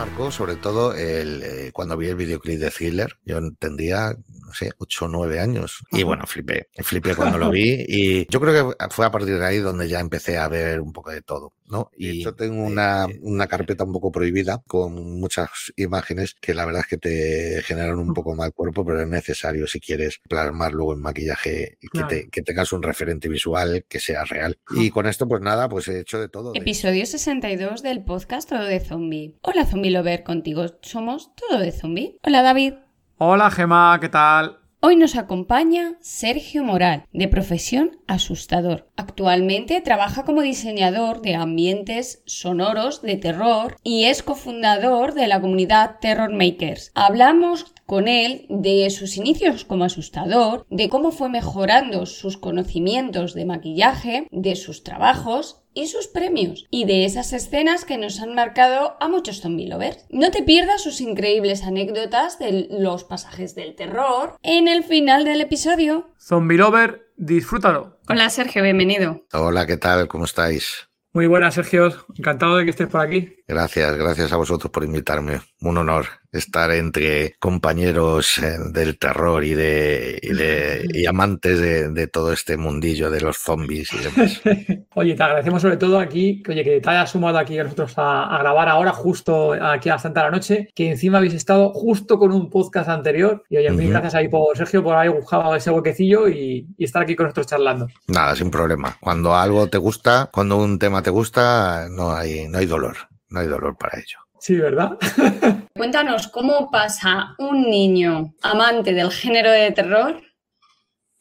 Marcó sobre todo el, eh, cuando vi el videoclip de Thriller. Yo entendía no sé, 8 o 9 años. Y bueno, flipé, flipé cuando lo vi. Y yo creo que fue a partir de ahí donde ya empecé a ver un poco de todo, ¿no? Y yo tengo una, una carpeta un poco prohibida con muchas imágenes que la verdad es que te generan un poco mal cuerpo, pero es necesario si quieres plasmar luego en maquillaje y que, te, que tengas un referente visual que sea real. Y con esto, pues nada, pues he hecho de todo. Episodio 62 del podcast Todo de Zombie. Hola Zombie Lover, contigo somos Todo de Zombie. Hola David. Hola Gema, ¿qué tal? Hoy nos acompaña Sergio Moral, de profesión asustador. Actualmente trabaja como diseñador de ambientes sonoros de terror y es cofundador de la comunidad Terror Makers. Hablamos con él de sus inicios como asustador, de cómo fue mejorando sus conocimientos de maquillaje, de sus trabajos y sus premios, y de esas escenas que nos han marcado a muchos zombie lovers. No te pierdas sus increíbles anécdotas de los pasajes del terror en el final del episodio. Zombie Lover, disfrútalo. Hola Sergio, bienvenido. Hola, ¿qué tal? ¿Cómo estáis? Muy buenas, Sergio. Encantado de que estés por aquí. Gracias, gracias a vosotros por invitarme. Un honor estar entre compañeros eh, del terror y de, y de y amantes de, de, todo este mundillo de los zombies y demás. oye, te agradecemos sobre todo aquí que, oye, que te hayas sumado aquí a nosotros a, a, grabar ahora, justo aquí a las de la noche, que encima habéis estado justo con un podcast anterior. Y oye, uh -huh. mil gracias ahí por Sergio por haber buscado ese huequecillo y, y estar aquí con nosotros charlando. Nada, sin problema. Cuando algo te gusta, cuando un tema te gusta, no hay, no hay dolor. No hay dolor para ello. Sí, ¿verdad? Cuéntanos cómo pasa un niño amante del género de terror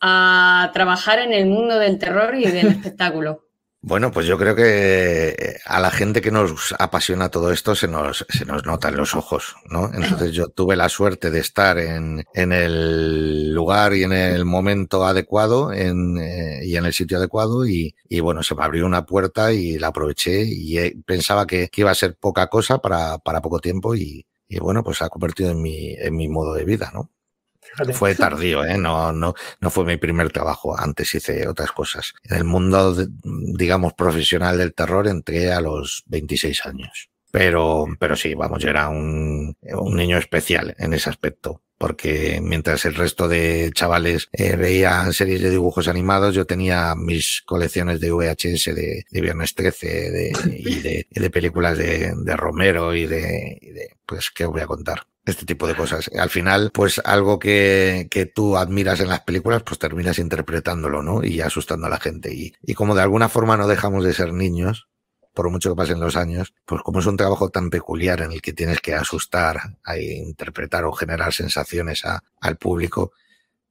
a trabajar en el mundo del terror y del espectáculo. Bueno, pues yo creo que a la gente que nos apasiona todo esto se nos, se nos nota en los ojos, ¿no? Entonces yo tuve la suerte de estar en, en el lugar y en el momento adecuado en, eh, y en el sitio adecuado y, y, bueno, se me abrió una puerta y la aproveché y eh, pensaba que, que, iba a ser poca cosa para, para poco tiempo y, y bueno, pues se ha convertido en mi, en mi modo de vida, ¿no? Fue tardío, ¿eh? no, no, no fue mi primer trabajo. Antes hice otras cosas. En el mundo, digamos, profesional del terror entré a los 26 años. Pero, pero sí, vamos, yo era un, un niño especial en ese aspecto porque mientras el resto de chavales eh, veían series de dibujos animados, yo tenía mis colecciones de VHS de, de Viernes 13 de, y, de, películas de, de Romero y de, y de, pues, ¿qué os voy a contar? este tipo de cosas. Al final, pues algo que, que tú admiras en las películas, pues terminas interpretándolo, ¿no? Y asustando a la gente. Y, y como de alguna forma no dejamos de ser niños, por mucho que pasen los años, pues como es un trabajo tan peculiar en el que tienes que asustar, a interpretar o generar sensaciones a, al público,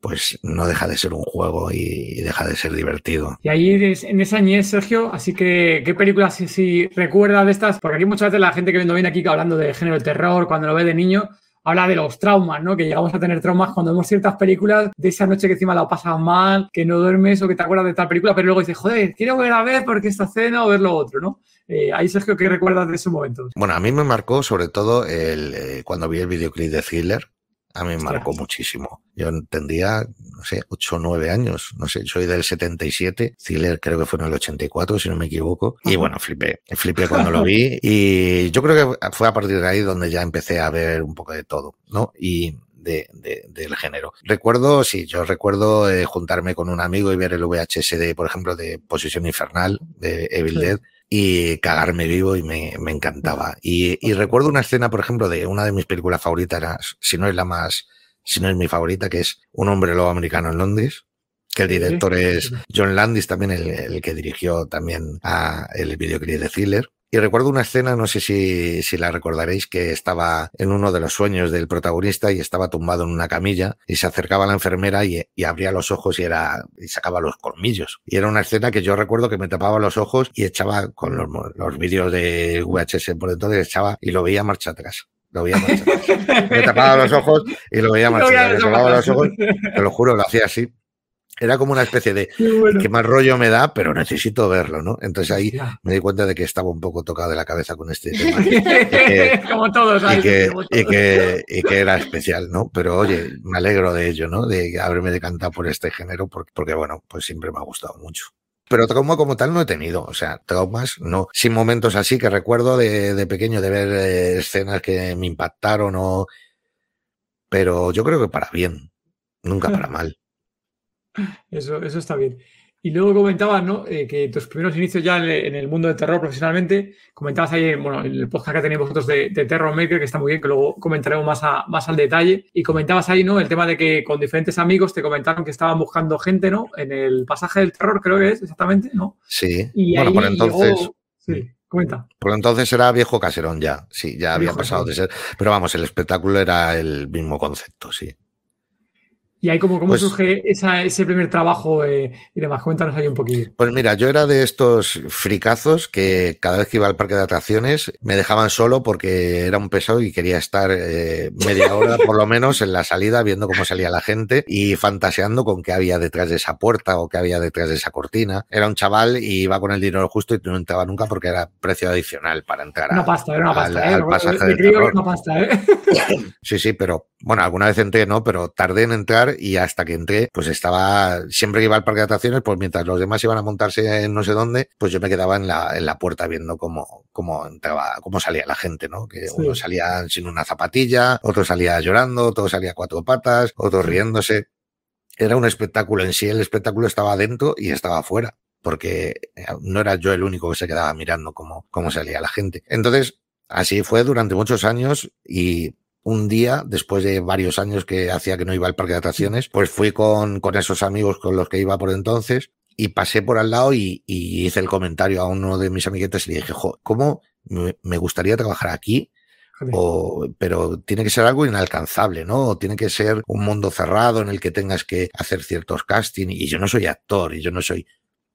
pues no deja de ser un juego y, deja de ser divertido. Y ahí en esa niñez, Sergio, así que, ¿qué películas si, si recuerdas de estas? Porque aquí muchas veces la gente que viene aquí hablando de género de terror, cuando lo ve de niño, habla de los traumas, ¿no? Que llegamos a tener traumas cuando vemos ciertas películas de esa noche que encima la pasas mal, que no duermes o que te acuerdas de tal película, pero luego dices, joder, quiero ver a ver porque esta escena o ver lo otro, ¿no? Eh, ahí, Sergio, ¿qué recuerdas de ese momento? Bueno, a mí me marcó sobre todo el, eh, cuando vi el videoclip de Thriller, a mí me marcó muchísimo. Yo tendría, no sé, 8 o 9 años, no sé, soy del 77, Thriller creo que fue en el 84, si no me equivoco, y bueno, flipé, flipé cuando lo vi, y yo creo que fue a partir de ahí donde ya empecé a ver un poco de todo, ¿no? Y de, de, del género. Recuerdo, sí, yo recuerdo eh, juntarme con un amigo y ver el VHS de, por ejemplo, de Posición Infernal, de Evil sí. Dead, y cagarme vivo y me, me encantaba. Y, y, recuerdo una escena, por ejemplo, de una de mis películas favoritas, si no es la más, si no es mi favorita, que es Un hombre lobo americano en Londres, que el director es John Landis, también el, el que dirigió también a el videoclip de Thriller. Y recuerdo una escena, no sé si, si, la recordaréis, que estaba en uno de los sueños del protagonista y estaba tumbado en una camilla y se acercaba a la enfermera y, y, abría los ojos y era y sacaba los colmillos. Y era una escena que yo recuerdo que me tapaba los ojos y echaba con los, los vídeos de VHS por entonces echaba y lo veía marcha atrás. Lo veía marcha atrás. me tapaba los ojos y lo veía marcha atrás. Me tapaba los ojos, te lo juro, lo hacía así era como una especie de bueno. qué más rollo me da, pero necesito verlo, ¿no? Entonces ahí me di cuenta de que estaba un poco tocado de la cabeza con este tema. y que, como todos, y que, y, que, y que, era especial, ¿no? Pero oye, me alegro de ello, ¿no? De haberme decantado por este género, porque, porque bueno, pues siempre me ha gustado mucho. Pero trauma como tal no he tenido, o sea, traumas no. Sin momentos así que recuerdo de, de pequeño de ver eh, escenas que me impactaron o... Pero yo creo que para bien, nunca para mal. Eso, eso está bien. Y luego comentabas, ¿no? Eh, que tus primeros inicios ya en, en, el mundo del terror profesionalmente, comentabas ahí, bueno, en el podcast que tenéis vosotros de, de, Terror Maker, que está muy bien, que luego comentaremos más, a, más al detalle. Y comentabas ahí, ¿no? El tema de que con diferentes amigos te comentaron que estaban buscando gente, ¿no? En el pasaje del terror, creo que es exactamente, ¿no? Sí. Y bueno, por entonces. Llegó... Sí. Comenta. Por entonces era viejo caserón ya, sí, ya había pasado de ser. Pero vamos, el espectáculo era el mismo concepto, sí. Y ahí como cómo pues, surge esa, ese primer trabajo eh, y demás. Cuéntanos ahí un poquillo. Pues mira, yo era de estos fricazos que cada vez que iba al parque de atracciones me dejaban solo porque era un pesado y quería estar eh, media hora por lo menos en la salida viendo cómo salía la gente y fantaseando con qué había detrás de esa puerta o qué había detrás de esa cortina. Era un chaval y iba con el dinero justo y no entraba nunca porque era precio adicional para entrar una pasta, era una pasta, al, ¿eh? al pasaje de, de una pasta, ¿eh? Sí, sí, pero bueno, alguna vez entré, ¿no? Pero tardé en entrar y hasta que entré, pues estaba, siempre que iba al parque de atracciones, pues mientras los demás iban a montarse en no sé dónde, pues yo me quedaba en la, en la puerta viendo cómo, cómo entraba, cómo salía la gente, ¿no? Que sí. uno salía sin una zapatilla, otro salía llorando, otro salía a cuatro patas, otro riéndose. Era un espectáculo en sí, el espectáculo estaba dentro y estaba afuera porque no era yo el único que se quedaba mirando cómo, cómo salía la gente. Entonces, así fue durante muchos años y un día, después de varios años que hacía que no iba al parque de atracciones, pues fui con, con esos amigos con los que iba por entonces y pasé por al lado y, y hice el comentario a uno de mis amiguetes y le dije, jo, ¿cómo me gustaría trabajar aquí? O, pero tiene que ser algo inalcanzable, ¿no? O tiene que ser un mundo cerrado en el que tengas que hacer ciertos castings. Y yo no soy actor y yo no soy.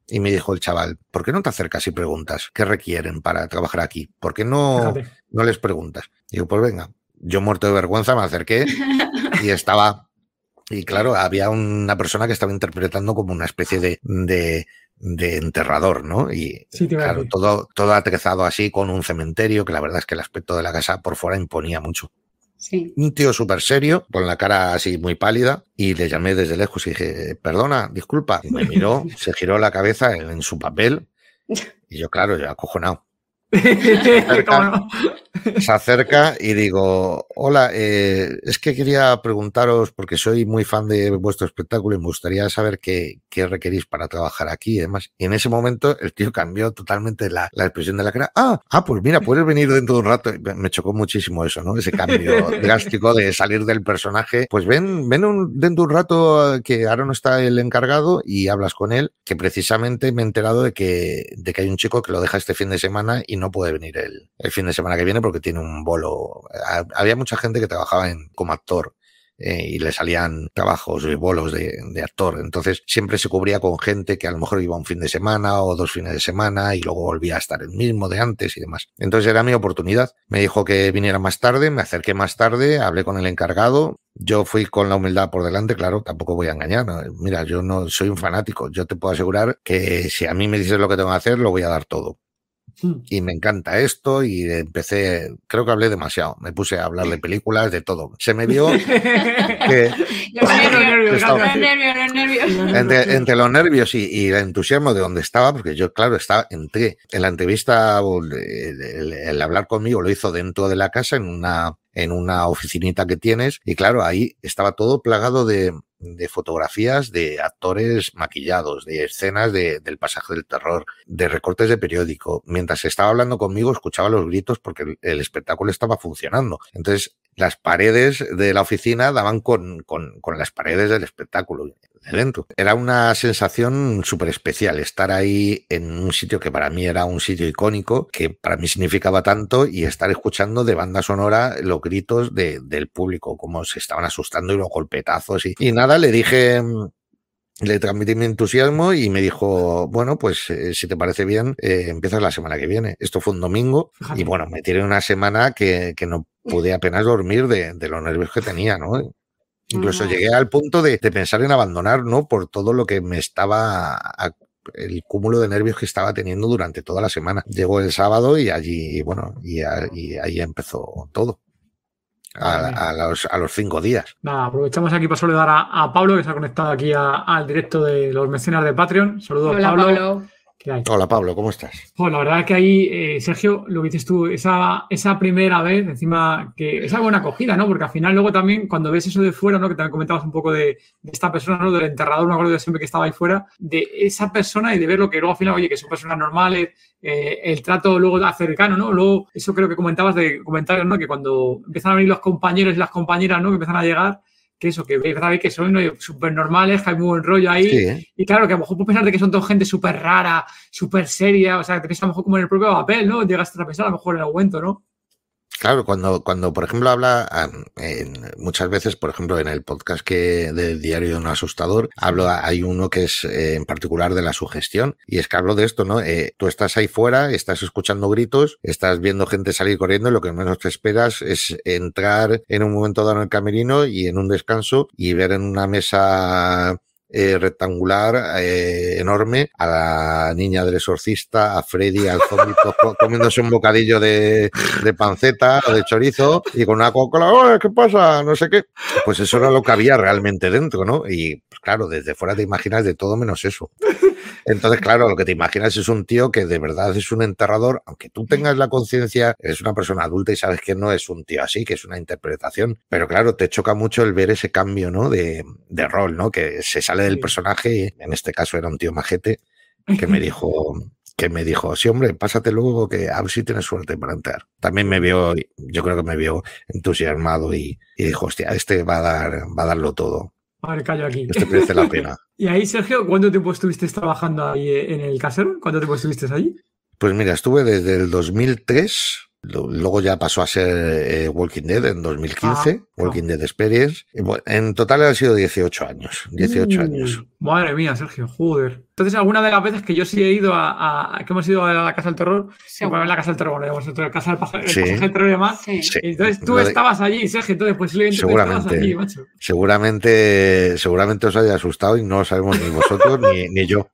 Y me dijo el chaval, ¿por qué no te acercas y preguntas qué requieren para trabajar aquí? ¿Por qué no, no les preguntas? Y digo, pues venga, yo muerto de vergüenza me acerqué y estaba, y claro, había una persona que estaba interpretando como una especie de, de, de enterrador, ¿no? Y sí, claro, todo, todo atrezado así con un cementerio, que la verdad es que el aspecto de la casa por fuera imponía mucho. Sí. Un tío súper serio, con la cara así muy pálida, y le llamé desde lejos y dije, perdona, disculpa. Y me miró, se giró la cabeza en, en su papel, y yo, claro, yo acojonado. Se acerca, se acerca, y digo, hola, eh, es que quería preguntaros, porque soy muy fan de vuestro espectáculo y me gustaría saber qué, qué requerís para trabajar aquí y demás. Y en ese momento el tío cambió totalmente la, la, expresión de la cara. Ah, ah, pues mira, puedes venir dentro de un rato. Me chocó muchísimo eso, ¿no? Ese cambio drástico de salir del personaje. Pues ven, ven un, dentro de un rato que ahora no está el encargado y hablas con él, que precisamente me he enterado de que, de que hay un chico que lo deja este fin de semana y no puede venir el, el fin de semana que viene porque tiene un bolo. Había mucha gente que trabajaba como actor eh, y le salían trabajos y bolos de, de, actor. Entonces siempre se cubría con gente que a lo mejor iba un fin de semana o dos fines de semana y luego volvía a estar el mismo de antes y demás. Entonces era mi oportunidad. Me dijo que viniera más tarde, me acerqué más tarde, hablé con el encargado. Yo fui con la humildad por delante, claro, tampoco voy a engañar. Mira, yo no soy un fanático. Yo te puedo asegurar que si a mí me dices lo que tengo que hacer, lo voy a dar todo y me encanta esto y empecé, creo que hablé demasiado, me puse a hablar de películas, de todo. Se me dio que... Entre, entre los nervios y, y, el entusiasmo de donde estaba, porque yo, claro, estaba, entré en la entrevista, el, el, el hablar conmigo lo hizo dentro de la casa en una en una oficinita que tienes y claro, ahí estaba todo plagado de, de fotografías de actores maquillados, de escenas de, del pasaje del terror, de recortes de periódico. Mientras estaba hablando conmigo, escuchaba los gritos porque el, el espectáculo estaba funcionando. Entonces, las paredes de la oficina daban con, con, con, las paredes del espectáculo. Dentro. Era una sensación súper especial estar ahí en un sitio que para mí era un sitio icónico, que para mí significaba tanto, y estar escuchando de banda sonora los gritos del público, cómo se estaban asustando y los golpetazos. Y, y nada, le dije le transmití mi entusiasmo y me dijo, bueno, pues eh, si te parece bien, eh, empiezas la semana que viene. Esto fue un domingo y bueno, me tiré una semana que, que no pude apenas dormir de, de, los nervios que tenía, ¿no? Incluso llegué al punto de, de, pensar en abandonar, ¿no? Por todo lo que me estaba, el cúmulo de nervios que estaba teniendo durante toda la semana. Llegó el sábado y allí, bueno, y, y ahí empezó todo a, a, los, a, los, cinco días. Nada, aprovechamos aquí para saludar a, a Pablo, que se ha conectado aquí al directo de los mecenas de Patreon. Saludos, Hola, Pablo. Pablo. Hola Pablo, ¿cómo estás? Pues la verdad es que ahí, eh, Sergio, lo que dices tú, esa, esa primera vez, encima, que es buena acogida, ¿no? Porque al final luego también, cuando ves eso de fuera, ¿no? Que también comentabas un poco de, de esta persona, ¿no? Del enterrador, me acuerdo de siempre que estaba ahí fuera, de esa persona y de ver lo que luego al final, oye, que son personas normales, eh, el trato luego cercano, ¿no? Luego, eso creo que comentabas de comentarios, ¿no? Que cuando empiezan a venir los compañeros y las compañeras, ¿no? Que empiezan a llegar, que eso, que veis que son súper normales, que hay muy buen rollo ahí. Sí. Y claro, que a lo mejor puedes pensar de que son toda gente súper rara, súper seria, o sea, que te piensas a lo mejor como en el propio papel, ¿no? Llegas a pensar a lo mejor en el aumento, ¿no? Claro, cuando, cuando por ejemplo habla en, muchas veces, por ejemplo, en el podcast que del diario de un asustador, hablo, hay uno que es eh, en particular de la sugestión, y es que hablo de esto, ¿no? Eh, tú estás ahí fuera, estás escuchando gritos, estás viendo gente salir corriendo, y lo que menos te esperas es entrar en un momento dado en el camerino y en un descanso y ver en una mesa eh, rectangular eh, enorme, a la niña del exorcista, a Freddy, al zombie, comiéndose un bocadillo de, de, panceta o de chorizo y con una Coca-Cola, ¿qué pasa? No sé qué. Pues eso era lo que había realmente dentro, ¿no? Y pues, claro, desde fuera te imaginas de todo menos eso. Entonces, claro, lo que te imaginas es un tío que de verdad es un enterrador, aunque tú tengas la conciencia, eres una persona adulta y sabes que no es un tío así, que es una interpretación. Pero claro, te choca mucho el ver ese cambio, ¿no? De, de rol, ¿no? Que se sale del personaje y en este caso era un tío majete que me dijo, que me dijo, sí, hombre, pásate luego que a ver si tienes suerte para entrar. También me vio, yo creo que me vio entusiasmado y, y dijo, hostia, este va a dar, va a darlo todo. A ver, callo aquí. Este merece la pena. y ahí, Sergio, ¿cuánto tiempo estuviste trabajando ahí en el casero? ¿Cuánto tiempo estuviste allí? Pues mira, estuve desde el 2003 Luego ya pasó a ser eh, Walking Dead en 2015, ah, Walking Dead Experience. Bueno, en total han sido 18 años. 18 uh, años. Madre mía, Sergio, joder. Entonces, alguna de las veces que yo sí he ido a, a que hemos ido a la Casa del Terror, sí. bueno, la Casa del Terror, bueno, la Casa del Pasaje, sí. del Terror y demás. Sí. Sí. Entonces tú de... estabas allí, Sergio, entonces pues seguramente, allí, macho. Seguramente, seguramente os haya asustado y no lo sabemos ni vosotros ni, ni yo.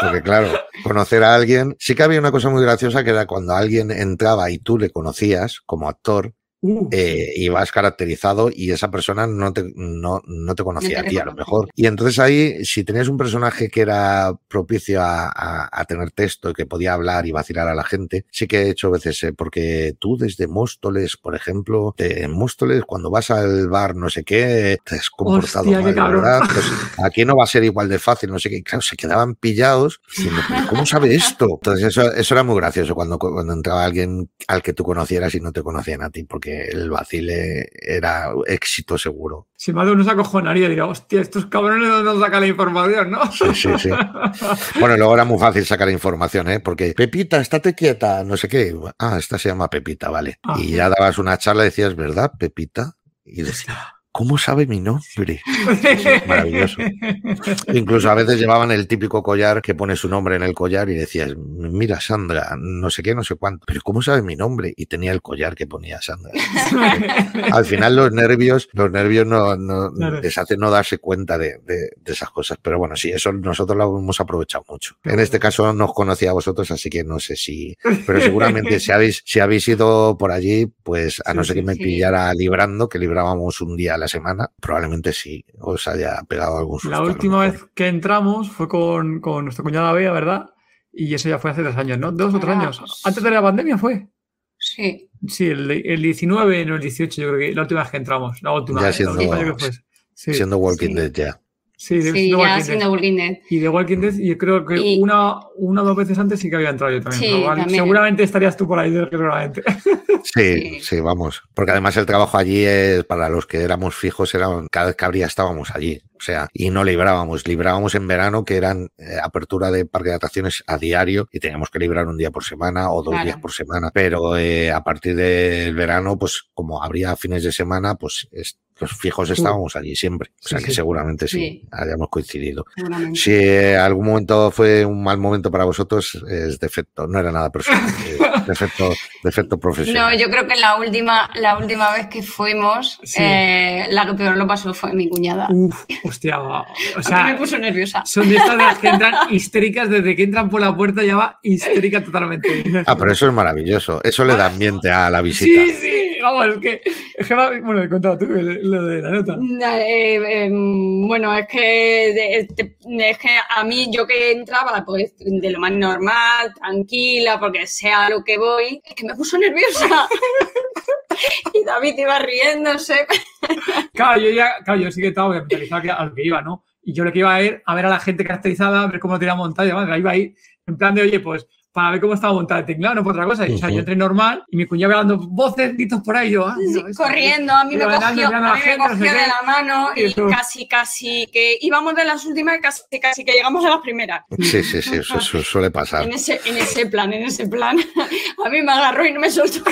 Porque claro, conocer a alguien, sí que había una cosa muy graciosa que era cuando alguien entraba y tú le conocías como actor, Uh. Eh, y vas caracterizado y esa persona no te, no, no te conocía no te a ti a lo mejor. Y entonces ahí, si tenías un personaje que era propicio a, a, a, tener texto y que podía hablar y vacilar a la gente, sí que he hecho veces, eh, porque tú desde Móstoles, por ejemplo, en Móstoles, cuando vas al bar no sé qué, te has comportado Hostia, mal, ¿verdad? Pues aquí no va a ser igual de fácil, no sé qué. Claro, se quedaban pillados diciendo, ¿cómo sabe esto? Entonces eso, eso era muy gracioso cuando, cuando entraba alguien al que tú conocieras y no te conocían a ti, porque el vacile era éxito seguro. Si uno se acojonaría, diría, hostia, estos cabrones no nos sacan la información, ¿no? Sí, sí, sí. bueno, luego era muy fácil sacar información, ¿eh? Porque Pepita, estate quieta, no sé qué. Ah, esta se llama Pepita, vale. Ah, y ya dabas una charla y decías, ¿verdad, Pepita? Y decía, ¿Cómo sabe mi nombre? Maravilloso. Incluso a veces llevaban el típico collar que pone su nombre en el collar y decías, mira Sandra, no sé qué, no sé cuánto, pero ¿cómo sabe mi nombre? Y tenía el collar que ponía Sandra. Al final los nervios, los nervios no, no claro. les hacen no darse cuenta de, de, de, esas cosas. Pero bueno, sí, eso nosotros lo hemos aprovechado mucho. En este caso no os conocía a vosotros, así que no sé si, pero seguramente si habéis, si habéis ido por allí, pues a no ser que me pillara librando, que librábamos un día a la semana, probablemente sí os haya pegado algún susto. La última vez que entramos fue con, con nuestra cuñada Bea, ¿verdad? Y eso ya fue hace tres años, ¿no? Dos o tres años. Antes de la pandemia fue. Sí. Sí, el, el 19, no el 18, yo creo que la última vez que entramos. La última. Ya siendo, la última, siendo Walking sí. Dead ya. Sí, sí ya siendo Walking Dead. Y de Walking Dead, y creo que una, una o dos veces antes sí que había entrado yo también. Seguramente estarías tú por ahí, seguramente. Sí, sí, vamos. Porque además el trabajo allí es, para los que éramos fijos, era cada vez que habría estábamos allí. O sea, y no librábamos. Librábamos en verano, que eran eh, apertura de parque de atracciones a diario, y teníamos que librar un día por semana o dos días por semana. Pero eh, a partir del verano, pues como habría fines de semana, pues los fijos estábamos allí siempre. O sea que seguramente sí, hayamos coincidido. Si eh, algún momento fue un mal momento para vosotros, es defecto, no era nada personal, defecto, defecto profesional. No, yo creo que la última, la última vez que fuimos, eh, la que peor lo pasó fue mi cuñada. Uf, hostia, o sea, me puso nerviosa. Son de estas de las que entran histéricas, desde que entran por la puerta ya va histérica totalmente. Ah, pero eso es maravilloso, eso le da ambiente a la visita. Sí, sí vamos, es que, es que bueno, he contado tú lo de la nota. Eh, em, bueno, es que, es que a mí yo que entraba pues de lo más normal, tranquila, porque sea lo que voy, es que me puso nerviosa. y David iba riéndose. claro, yo ya, claro, yo sí que estaba mentalizado a lo que iba, ¿no? Y yo lo que iba a ir a ver a la gente caracterizada, a ver cómo tira montaña, ¿vale? iba a ir en plan de, oye, pues para ver cómo estaba montada el teclado, no por otra cosa. o sea, yo entré normal y mi cuñado dando voces, gritos por ahí, yo, ah, corriendo, a mí me cogió, a mí me cogió de la mano y casi, casi que íbamos de las últimas, casi, casi que llegamos a las primeras. Sí, sí, sí, eso, suele pasar. En ese, en ese plan, en ese plan. A mí me agarró y no me soltó.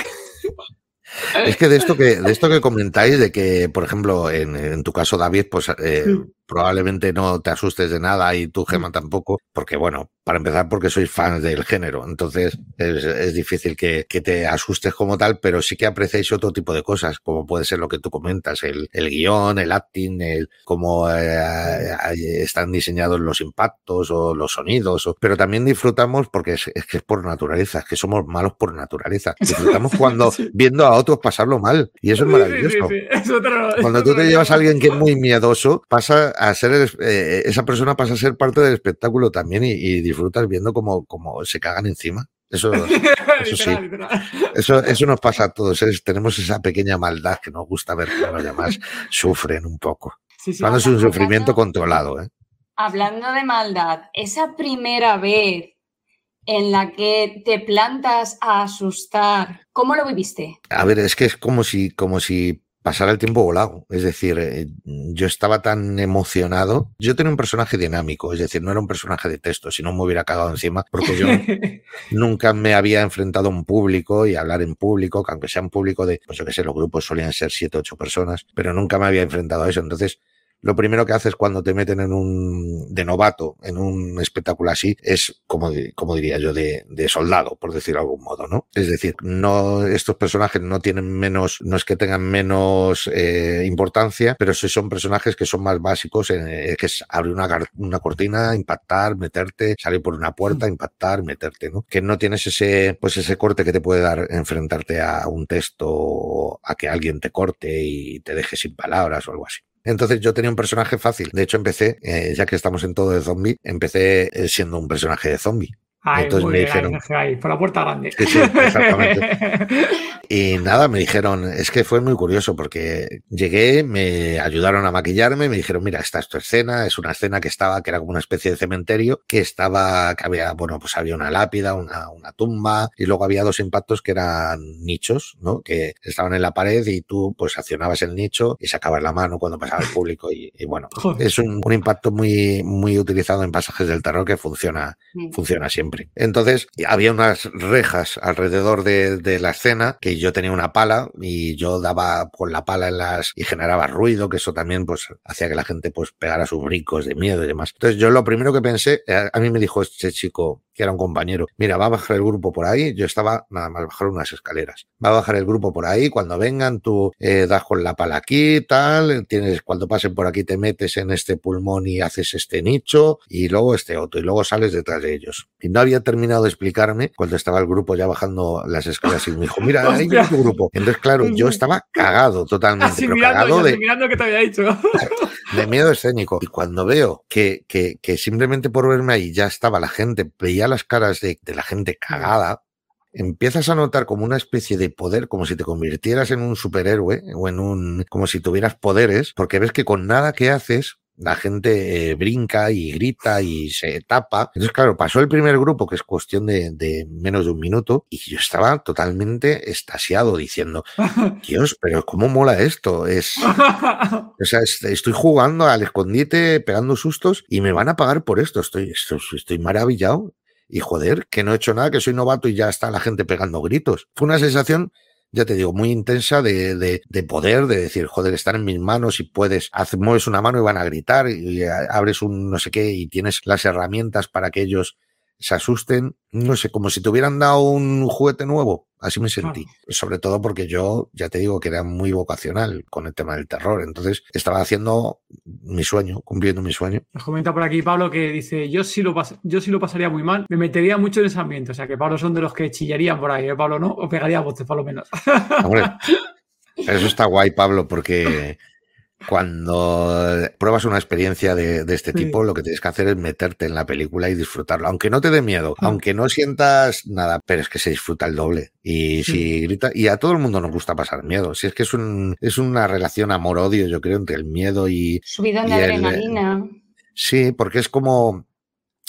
Es que de esto que, de esto que comentáis, de que, por ejemplo, en, en tu caso, David, pues eh, probablemente no te asustes de nada y tú, Gema, tampoco, porque bueno, para empezar, porque sois fans del género, entonces es, difícil que, te asustes como tal, pero sí que apreciáis otro tipo de cosas, como puede ser lo que tú comentas, el, el guion, el acting, el cómo eh, están diseñados los impactos o los sonidos, pero también disfrutamos porque es, que es por naturaleza, es que somos malos por naturaleza. Disfrutamos cuando viendo a otros pasarlo mal y eso es maravilloso. cuando tú te llevas a alguien que es muy miedoso, pasa a ser eh, esa persona pasa a ser parte del espectáculo también y, disfrutas viendo cómo, cómo, se cagan encima. Eso, eso sí. Eso, eso nos pasa a todos. tenemos esa pequeña maldad que nos gusta ver que los demás sufren un poco. Cuando es un sufrimiento controlado. ¿eh? Hablando de maldad, esa primera vez en la que te plantas a asustar, ¿cómo lo viviste? A ver, es que es como si, como si pasar el tiempo volado. Es decir, eh, yo estaba tan emocionado. Yo tenía un personaje dinámico, es decir, no era un personaje de texto, si no me hubiera cagado encima, porque yo nunca me había enfrentado a un público y hablar en público, que aunque sea un público de, pues yo qué sé, los grupos solían ser siete, ocho personas, pero nunca me había enfrentado a eso. Entonces, lo primero que haces cuando te meten en un de novato, en un espectáculo así, es como, como diría yo, de, de, soldado, por decirlo de algún modo, ¿no? Es decir, no, estos personajes no tienen menos, no es que tengan menos eh, importancia, pero sí son personajes que son más básicos, eh, que es abrir una, una cortina, impactar, meterte, salir por una puerta, impactar, meterte, ¿no? Que no tienes ese, pues ese corte que te puede dar enfrentarte a un texto, a que alguien te corte y te deje sin palabras o algo así. Entonces yo tenía un personaje fácil. De hecho, empecé, eh, ya que estamos en todo de zombie, empecé eh, siendo un personaje de zombie. Entonces me dijeron. Ahí, por la puerta grande. Sí, exactamente. y nada, me dijeron, es que fue muy curioso porque llegué, me ayudaron a maquillarme, me dijeron, mira, esta es tu escena, es una escena que estaba, que era como una especie de cementerio, que estaba, que había, bueno, pues había una lápida, una, una tumba, y luego había dos impactos que eran nichos, ¿no? Que estaban en la pared y tú, pues, accionabas el nicho y sacabas la mano cuando pasaba el público. Y, bueno, es un, un, impacto muy, muy utilizado en pasajes del terror que funciona, funciona siempre. Entonces, había unas rejas alrededor de, la escena que yo tenía una pala y yo daba con la pala en las y generaba ruido, que eso también pues hacía que la gente pues pegara sus brincos de miedo y demás. Entonces, yo lo primero que pensé, eh, a mí me dijo este chico, que era un compañero. Mira, va a bajar el grupo por ahí. Yo estaba nada más bajar unas escaleras. Va a bajar el grupo por ahí. Cuando vengan, tú eh, das con la pala aquí, tal. Tienes, cuando pasen por aquí, te metes en este pulmón y haces este nicho y luego este otro. Y luego sales detrás de ellos. Y había terminado de explicarme cuando estaba el grupo ya bajando las escaleras y me dijo, mira, ahí viene tu grupo. Entonces, claro, yo estaba cagado totalmente. pero cagado de, que te había dicho. de miedo escénico. Y cuando veo que, que, que simplemente por verme ahí ya estaba la gente, veía las caras de, la gente cagada, empiezas a notar como una especie de poder, como si te convirtieras en un superhéroe o en un, como si tuvieras poderes, porque ves que con nada que haces la gente eh, brinca y grita y se tapa. Entonces, claro, pasó el primer grupo, que es cuestión de, menos de un minuto, y yo estaba totalmente estasiado diciendo, Dios, pero ¿cómo mola esto? Es, o sea, estoy jugando al escondite, pegando sustos, y me van a pagar por esto. Estoy, estoy, estoy maravillado. Y joder, que no he hecho nada, que soy novato y ya está la gente pegando gritos. Fue una sensación ya te digo, muy intensa de, de, de, poder, de decir, joder, estar en mis manos y puedes, hacer, mueves una mano y van a gritar y abres un no sé qué y tienes las herramientas para que ellos se asusten, no sé, como si te hubieran dado un juguete nuevo. Así me sentí. Sobre todo porque yo, ya te digo, que era muy vocacional con el tema del terror. Entonces estaba haciendo mi sueño, cumpliendo mi sueño. Nos comenta por aquí Pablo que dice, yo sí lo, yo sí lo pasaría muy mal, me metería mucho en ese ambiente. O sea, que Pablo son de los que chillarían por ahí, ¿eh, Pablo no? O pegaría voces, por lo menos. Hombre, eso está guay, Pablo, porque cuando pruebas una experiencia de, este tipo, lo que tienes que hacer es meterte en la película y disfrutarlo. Aunque no te dé miedo, ah. aunque no sientas nada, pero es que se disfruta el doble. Y si grita, y a todo el mundo nos gusta pasar miedo. Si es que es un, es una relación amor-odio, yo creo, entre el miedo y. Subidón de adrenalina. sí, porque es como.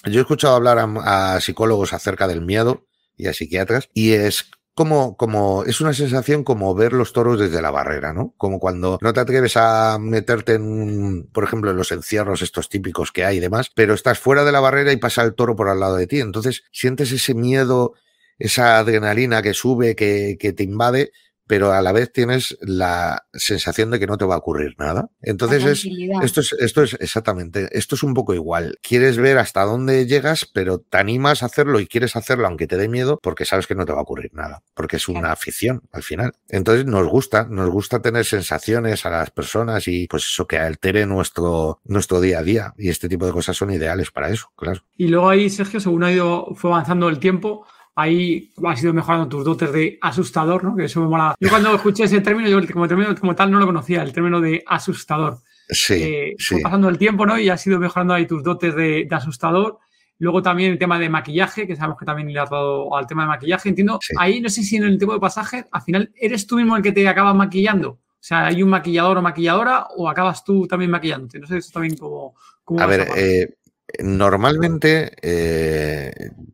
Yo he escuchado hablar a psicólogos acerca del miedo y a psiquiatras, y es como, como, es una sensación como ver los toros desde la barrera, ¿no? Como cuando no te atreves a meterte en, por ejemplo, en los encierros estos típicos que hay y demás, pero estás fuera de la barrera y pasa el toro por al lado de ti. Entonces sientes ese miedo, esa adrenalina que sube, que, que te invade, pero a la vez tienes la sensación de que no te va a ocurrir nada. Entonces es, esto es, esto es exactamente, esto es un poco igual. Quieres ver hasta dónde llegas, pero te animas a hacerlo y quieres hacerlo aunque te dé miedo porque sabes que no te va a ocurrir nada, porque es una afición al final. Entonces nos gusta, nos gusta tener sensaciones a las personas y pues eso que altere nuestro, nuestro día a día y este tipo de cosas son ideales para eso, claro. Y luego ahí, Sergio, según ha ido, fue avanzando el tiempo, ahí has ido mejorando tus dotes de asustador, ¿no? Que eso me mola. Yo cuando escuché ese término, yo como término como tal no lo conocía, el término de asustador. Sí, eh, sí. pasando el tiempo, ¿no? Y has ido mejorando ahí tus dotes de, asustador. Luego también el tema de maquillaje, que sabemos que también le has dado al tema de maquillaje. Entiendo, ahí no sé si en el tipo de pasaje, al final, ¿eres tú mismo el que te acaba maquillando? O sea, ¿hay un maquillador o maquilladora o acabas tú también maquillándote? No sé eso también cómo... a ver, eh, Normalmente, eh,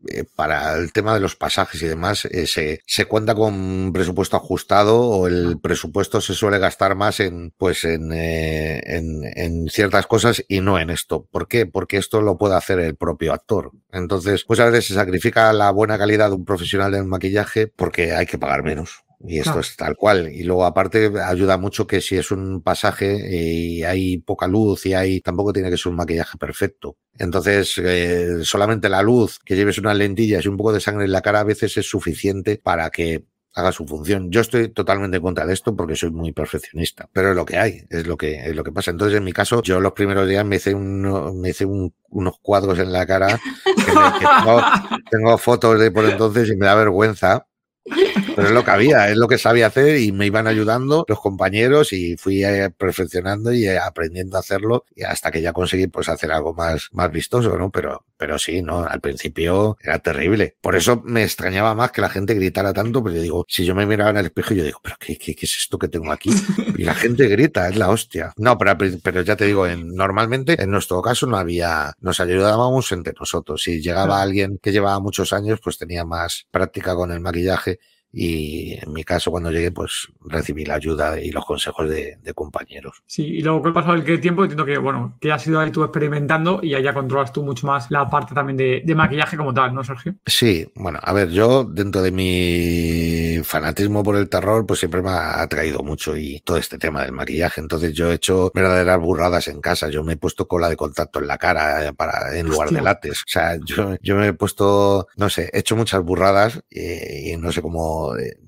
eh, para el tema de los pasajes y demás, eh, se, se, cuenta con un presupuesto ajustado o el presupuesto se suele gastar más en, pues en, en, en, ciertas cosas y no en esto. ¿Por qué? Porque esto lo puede hacer el propio actor. Entonces, pues a veces se sacrifica la buena calidad de un profesional del maquillaje porque hay que pagar menos. Y esto es tal cual. Y luego, aparte, ayuda mucho que si es un pasaje y hay poca luz y hay, tampoco tiene que ser un maquillaje perfecto. Entonces, eh, solamente la luz, que lleves unas lentillas y un poco de sangre en la cara a veces es suficiente para que haga su función. Yo estoy totalmente en contra de esto porque soy muy perfeccionista, pero es lo que hay, es lo que es lo que pasa. Entonces, en mi caso, yo los primeros días me hice, un, me hice unos cuadros en la cara que, tengo, tengo, fotos de por entonces y me da vergüenza pero es lo que había, es lo que sabía hacer y me iban ayudando los compañeros y fui eh, perfeccionando y eh, aprendiendo a hacerlo y hasta que ya conseguí pues hacer algo más, más vistoso, ¿no? Pero, pero sí, ¿no? Al principio era terrible. Por eso me extrañaba más que la gente gritara tanto, porque digo, si yo me miraba en el espejo, yo digo, pero ¿qué, qué, qué es esto que tengo aquí? Y la gente grita, es la hostia. No, pero, pero ya te digo, en, normalmente en nuestro caso no había, nos ayudábamos entre nosotros. Si llegaba alguien que llevaba muchos años, pues tenía más práctica con el maquillaje y en mi caso cuando llegué pues recibí la ayuda y los consejos de, compañeros. Sí, y luego con el paso del tiempo entiendo que bueno, que has ido ahí tú experimentando y allá controlas tú mucho más la parte también de, maquillaje como tal, ¿no, Sergio? Sí, bueno, a ver, yo dentro de mi fanatismo por el terror pues siempre me ha atraído mucho y todo este tema del maquillaje, entonces yo he hecho verdaderas burradas en casa, yo me he puesto cola de contacto en la cara para en lugar de látex, o sea, yo, yo me he puesto, no sé, he hecho muchas burradas y no sé cómo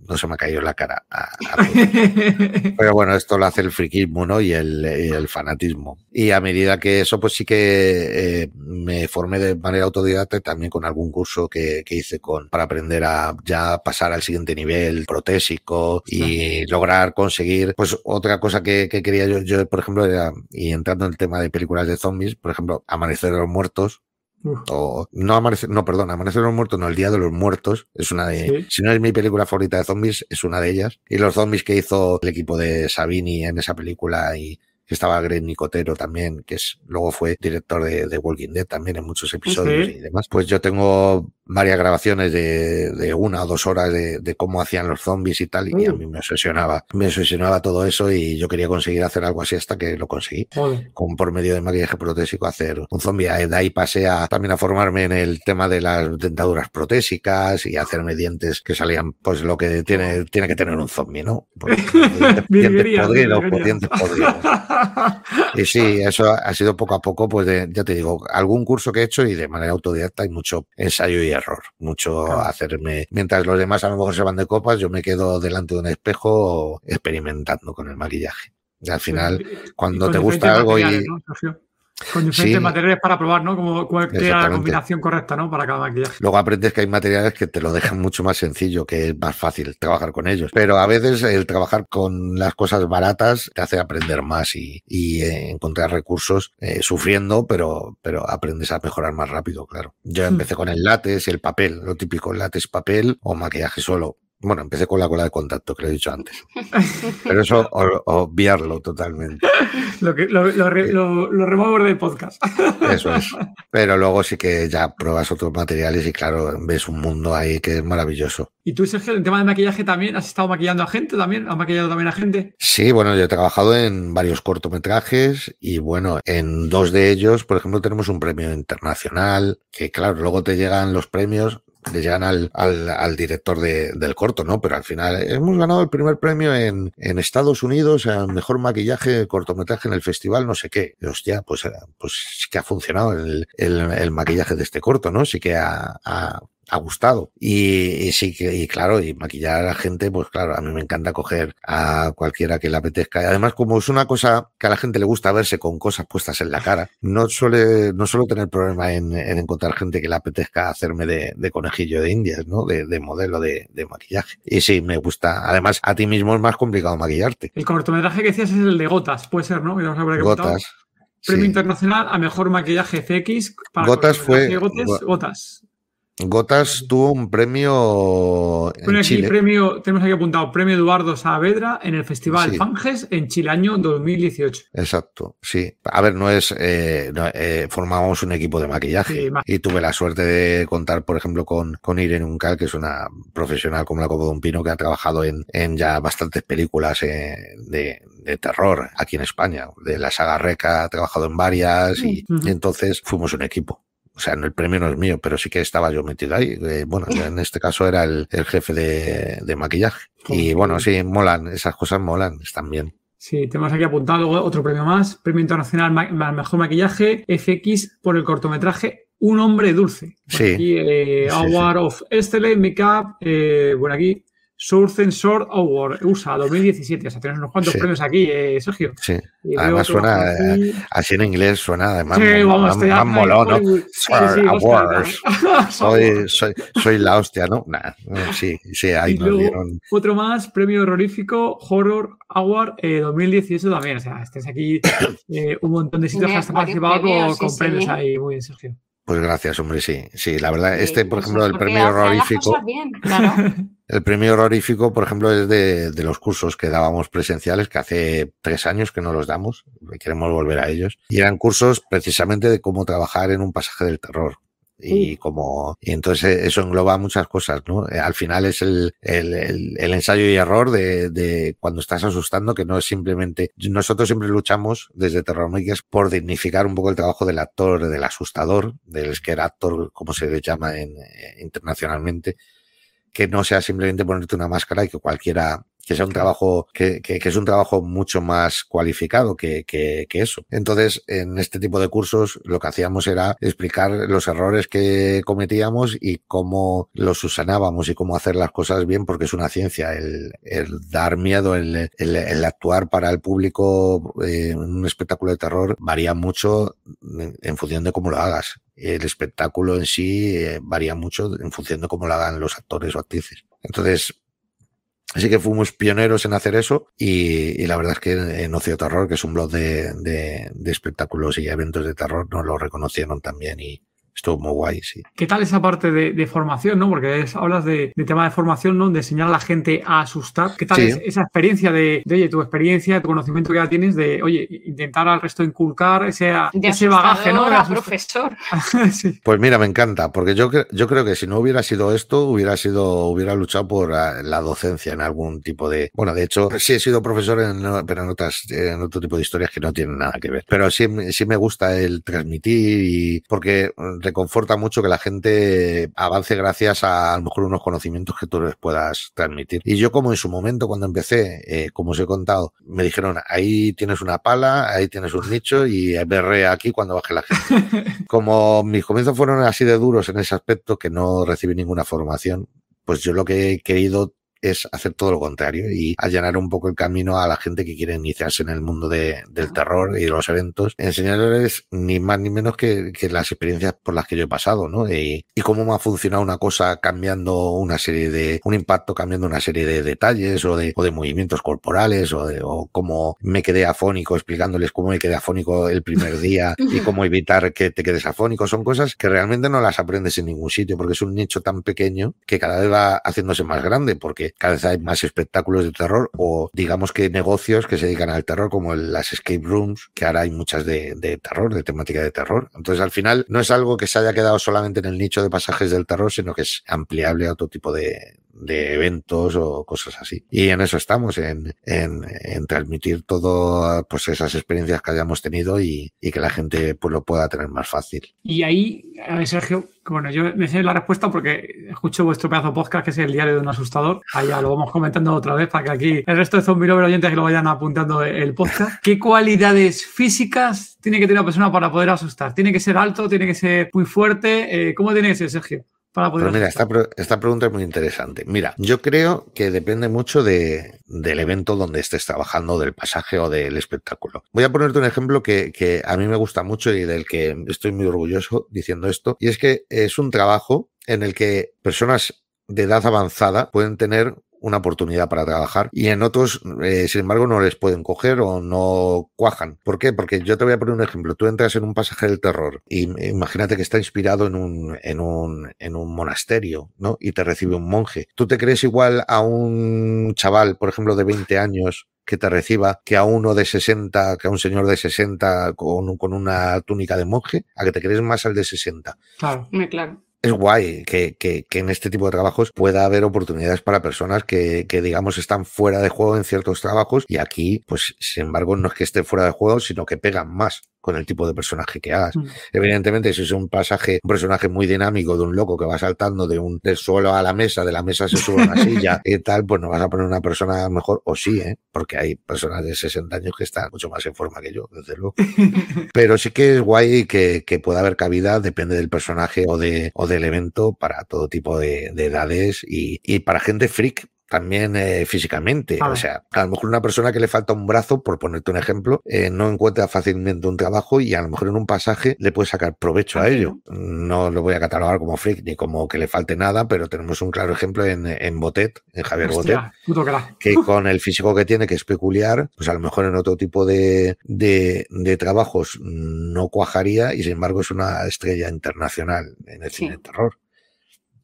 no se me ha caído la cara. Pero bueno, esto lo hace el friquismo ¿no? y, el, fanatismo. Y a medida que eso, pues sí que eh, me formé de manera autodidacta también con algún curso que, hice con para aprender a ya pasar al siguiente nivel protésico y lograr conseguir, pues otra cosa que, quería yo, yo, por ejemplo, era, y entrando en el tema de películas de zombies, por ejemplo, Amanecer de los Muertos, o no amanecer, no, perdón, Amanecer de los Muertos, no, El Día de los Muertos. Es una de, si no es mi película favorita de zombies, es una de ellas. Y los zombies que hizo el equipo de Sabini en esa película y estaba Greg Nicotero también, que es, luego fue director de, de Walking Dead también en muchos episodios y demás. Pues yo tengo varias grabaciones de, de una o dos horas de, de, cómo hacían los zombies y tal, y a mí me obsesionaba, me obsesionaba todo eso y yo quería conseguir hacer algo así hasta que lo conseguí. Con por medio de maquillaje protésico hacer un zombie. De ahí pasé a, también a formarme en el tema de las dentaduras protésicas y hacerme dientes que salían, pues lo que tiene, tiene que tener un zombie, ¿no? Pues, dientes, podridos, dientes podridos. Y sí, eso ha sido poco a poco, pues de, ya te digo, algún curso que he hecho y de manera autodidacta hay mucho ensayo y error, mucho claro. hacerme, mientras los demás a lo mejor se van de copas, yo me quedo delante de un espejo experimentando con el maquillaje. Y al final, cuando te gusta algo y... ¿no? Con diferentes sí. materiales para probar, ¿no? Como cuál la combinación correcta, ¿no? Para cada maquillaje. Luego aprendes que hay materiales que te lo dejan mucho más sencillo, que es más fácil trabajar con ellos. Pero a veces el trabajar con las cosas baratas te hace aprender más y, y eh, encontrar recursos eh, sufriendo, pero, pero aprendes a mejorar más rápido, claro. Yo empecé con el látex y el papel, lo típico, látex, papel o maquillaje solo. Bueno, empecé con la cola de contacto, que lo he dicho antes. Pero eso, obviarlo totalmente. Lo, que, lo, lo, remuevo del podcast. Eso es. Pero luego sí que ya pruebas otros materiales y claro, ves un mundo ahí que es maravilloso. ¿Y tú, Sergio, en tema de maquillaje también? ¿Has estado maquillando a gente también? ¿Has maquillado también a gente? Sí, bueno, yo he trabajado en varios cortometrajes y bueno, en dos de ellos, por ejemplo, tenemos un premio internacional, que claro, luego te llegan los premios, le llegan al, al, al director de, del corto, ¿no? Pero al final hemos ganado el primer premio en, en Estados Unidos al mejor maquillaje cortometraje en el festival, no sé qué. Y, hostia, pues, pues sí que ha funcionado el, el, el maquillaje de este corto, ¿no? Sí que ha, ha ha gustado. Y, y, sí que, y claro, y maquillar a la gente, pues claro, a mí me encanta coger a cualquiera que le apetezca. Y además, como es una cosa que a la gente le gusta verse con cosas puestas en la cara, no suele, no suelo tener problema en, en encontrar gente que le apetezca hacerme de, de conejillo de indias, ¿no? De, de modelo de, de, maquillaje. Y sí, me gusta. Además, a ti mismo es más complicado maquillarte. El cortometraje que decías es el de gotas, puede ser, ¿no? Ver gotas. Premio sí. internacional a mejor maquillaje FX. Para gotas fue. Gotas. Gotas tuvo un premio en aquí Chile. Premio, tenemos aquí apuntado premio Eduardo Saavedra en el Festival sí. Fanges en Chile año 2018. Exacto, sí. A ver, no es, eh, no, eh, formábamos un equipo de maquillaje sí, y tuve la suerte de contar, por ejemplo, con, con Irene Uncal, que es una profesional como la Copa de un Pino que ha trabajado en, en ya bastantes películas eh, de, de, terror aquí en España. De la saga Reca ha trabajado en varias y, uh -huh. y entonces fuimos un equipo o sea, el premio no es mío, pero sí que estaba yo metido ahí. Eh, bueno, en este caso era el, el jefe de, de, maquillaje. Y bueno, sí, molan, esas cosas molan, están bien. Sí, tenemos aquí apuntado otro premio más, Premio Internacional al Mejor Maquillaje, FX por el cortometraje Un Hombre Dulce. Sí. Aquí, eh, Award sí. of Excellence Makeup, eh, bueno, aquí Source and Sword Award, USA 2017. O sea, tenemos unos cuantos sí. premios aquí, eh, Sergio. Sí. Y además suena, aquí. así en inglés suena además sí, vamos, más, más molón, ¿no? Sword sí, Awards. soy, soy, soy, la hostia, ¿no? Nah, sí, sí, ahí y nos dieron. Otro más, premio horrorífico Horror Award eh, 2018 también. O sea, este es aquí eh, un montón de sitios que has participado con, con premios ahí. Muy bien, Sergio. Pues gracias, hombre, sí. Sí, la verdad, este, por ejemplo, el premio horrorífico. Bien, claro. El premio horrorífico, por ejemplo, es de, de, los cursos que dábamos presenciales, que hace tres años que no los damos, queremos volver a ellos. Y eran cursos precisamente de cómo trabajar en un pasaje del terror. Y como y entonces eso engloba muchas cosas no al final es el, el, el, el ensayo y error de, de, cuando estás asustando que no es simplemente nosotros siempre luchamos desde Terror Makers por dignificar un poco el trabajo del actor del asustador del era actor como se le llama en, eh, internacionalmente que no sea simplemente ponerte una máscara y que cualquiera que sea un trabajo que, que, que, es un trabajo mucho más cualificado que, que, eso. Entonces, en este tipo de cursos lo que hacíamos era explicar los errores que cometíamos y cómo los susanábamos y cómo hacer las cosas bien, porque es una ciencia. El, el dar miedo, el, el, el, actuar para el público eh, en un espectáculo de terror varía mucho en función de cómo lo hagas. El espectáculo en sí eh, varía mucho en función de cómo lo hagan los actores o actrices. Entonces, Así que fuimos pioneros en hacer eso y, y, la verdad es que en Ocio Terror, que es un blog de, de, espectáculos y eventos de terror, nos lo reconocieron también y, estuvo muy guay, sí. ¿Qué tal esa parte de, formación, no? Porque hablas de, tema de formación, ¿no? De enseñar a la gente a asustar. ¿Qué tal esa experiencia de, oye, tu experiencia, tu conocimiento que ya tienes de, oye, intentar al resto inculcar ese, ese bagaje, ¿no? profesor. Pues mira, me encanta, porque yo, yo creo que si no hubiera sido esto, hubiera sido, hubiera luchado por ah, la docencia en algún tipo de. Bueno, de hecho, sí he sido profesor, en, pero en, otras, en otro tipo de historias que no tienen nada que ver. Pero sí, sí me gusta el transmitir y porque reconforta mucho que la gente avance gracias a a lo mejor unos conocimientos que tú les puedas transmitir. Y yo como en su momento cuando empecé, eh, como os he contado, me dijeron, ahí tienes una pala, ahí tienes un nicho y berre aquí cuando baje la gente. como mis comienzos fueron así de duros en ese aspecto que no recibí ninguna formación, pues yo lo que he querido es hacer todo lo contrario y allanar un poco el camino a la gente que quiere iniciarse en el mundo de, del terror y de los eventos, enseñarles ni más ni menos que, que las experiencias por las que yo he pasado, ¿no? Y, y, cómo me ha funcionado una cosa cambiando una serie de, un impacto cambiando una serie de detalles o de, o de movimientos corporales o, de, o cómo me quedé afónico explicándoles cómo me quedé afónico el primer día y cómo evitar que te quedes afónico. Son cosas que realmente no las aprendes en ningún sitio porque es un nicho tan pequeño que cada vez va haciéndose más grande porque cada vez hay más espectáculos de terror o digamos que negocios que se dedican al terror como las escape rooms, que ahora hay muchas de, de terror, de temática de terror. Entonces al final no es algo que se haya quedado solamente en el nicho de pasajes del terror, sino que es ampliable a otro tipo de, de eventos o cosas así. Y en eso estamos, en, en, transmitir todo, pues esas experiencias que hayamos tenido y, y, que la gente pues lo pueda tener más fácil. Y ahí, Sergio, bueno, yo me sé la respuesta porque escucho vuestro pedazo podcast que es el diario de un asustador. Ya lo vamos comentando otra vez para que aquí el resto de zombie oyentes que lo vayan apuntando el podcast. ¿Qué cualidades físicas tiene que tener una persona para poder asustar? ¿Tiene que ser alto? ¿Tiene que ser muy fuerte? Eh, ¿Cómo tiene que ser, Sergio? Pues mira, esta, esta, pregunta es muy interesante. Mira, yo creo que depende mucho de, del evento donde estés trabajando, del pasaje o del espectáculo. Voy a ponerte un ejemplo que, que a mí me gusta mucho y del que estoy muy orgulloso diciendo esto, y es que es un trabajo en el que personas de edad avanzada pueden tener una oportunidad para trabajar y en otros, eh, sin embargo, no les pueden coger o no cuajan. ¿Por qué? Porque yo te voy a poner un ejemplo. Tú entras en un pasaje del terror y imagínate que está inspirado en un, en un, en un monasterio, ¿no? Y te recibe un monje. ¿Tú te crees igual a un chaval, por ejemplo, de 20 años que te reciba que a uno de 60, que a un señor de 60 con, con una túnica de monje, a que te crees más al de 60. Claro, claro es guay que, que, que, en este tipo de trabajos pueda haber oportunidades para personas que, que, digamos, están fuera de juego en ciertos trabajos y aquí, pues, sin embargo, no es que esté fuera de juego, sino que pegan más con el tipo de personaje que hagas. Mm. Evidentemente, si es un pasaje, un personaje muy dinámico de un loco que va saltando de un del suelo a la mesa, de la mesa se sube a una silla y tal, pues no vas a poner una persona mejor, o sí, ¿eh? porque hay personas de 60 años que están mucho más en forma que yo, desde luego. Pero sí que es guay que, que pueda haber cabida, depende del personaje o, de, o del evento, para todo tipo de, de edades y, y para gente freak, también eh, físicamente. O sea, a lo mejor una persona que le falta un brazo, por ponerte un ejemplo, eh, no encuentra fácilmente un trabajo y a lo mejor en un pasaje le puede sacar provecho a ello. No lo voy a catalogar como freak ni como que le falte nada, pero tenemos un claro ejemplo en, en Botet, en Javier Botet, que con el físico que tiene, que es peculiar, pues a lo mejor en otro tipo de, de, de trabajos no cuajaría y sin embargo es una estrella internacional en el cine de terror.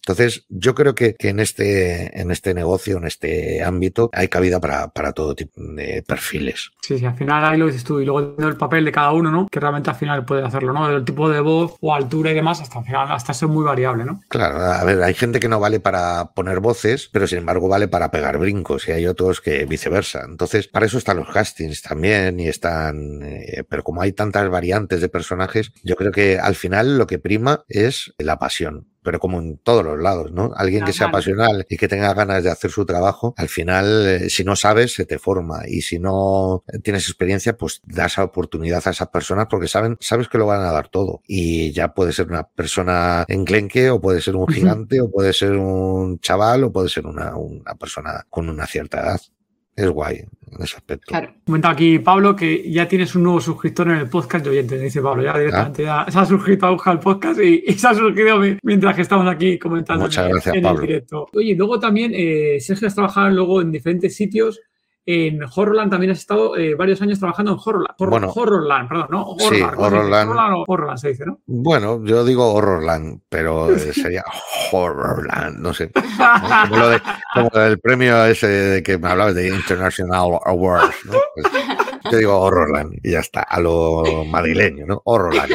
Entonces, yo creo que, que, en, este, en este negocio, en este ámbito, hay cabida para, para todo tipo de perfiles. Sí, sí, al final ahí lo dices tú, y luego el papel de cada uno, ¿no? Que realmente al final puede hacerlo, ¿no? El tipo de voz o altura y demás, hasta al final, hasta es muy variable, ¿no? Claro, a ver, hay gente que no vale para poner voces, pero sin embargo vale para pegar brincos, y hay otros que viceversa. Entonces, para eso están los castings también, y están, eh, pero como hay tantas variantes de personajes, yo creo que al final lo que prima es la pasión pero como en todos los lados, ¿no? Alguien que sea pasional y que tenga ganas de hacer su trabajo, al final, eh, si no sabes, se te forma. Y si no tienes experiencia, pues das oportunidad a esas personas porque saben, sabes que lo van a dar todo. Y ya puede ser una persona enclenque o puede ser un gigante o puede ser un chaval o puede ser una, una persona con una cierta edad es guay en ese aspecto. Claro. Comenta aquí Pablo que ya tienes un nuevo suscriptor en el podcast de oyentes, dice Pablo, ya directamente ya se ha suscrito a al podcast y, se ha suscrito mientras que estamos aquí comentando Muchas gracias, Pablo. el directo. Oye, luego también, eh, Sergio has trabajado luego en diferentes sitios en Horrorland también has estado eh, varios años trabajando en Horrorland. bueno, Horrorland, perdón, ¿no? Horrorland, sí, Horrorland. Horrorland, Horrorland se dice, ¿no? Bueno, yo digo Horrorland, pero sería Horrorland, no sé. Como, lo de, como el premio ese de que me hablabas de International Awards, ¿no? Pues, yo digo Horrorland y ya está, a lo madrileño, ¿no? Horrorland.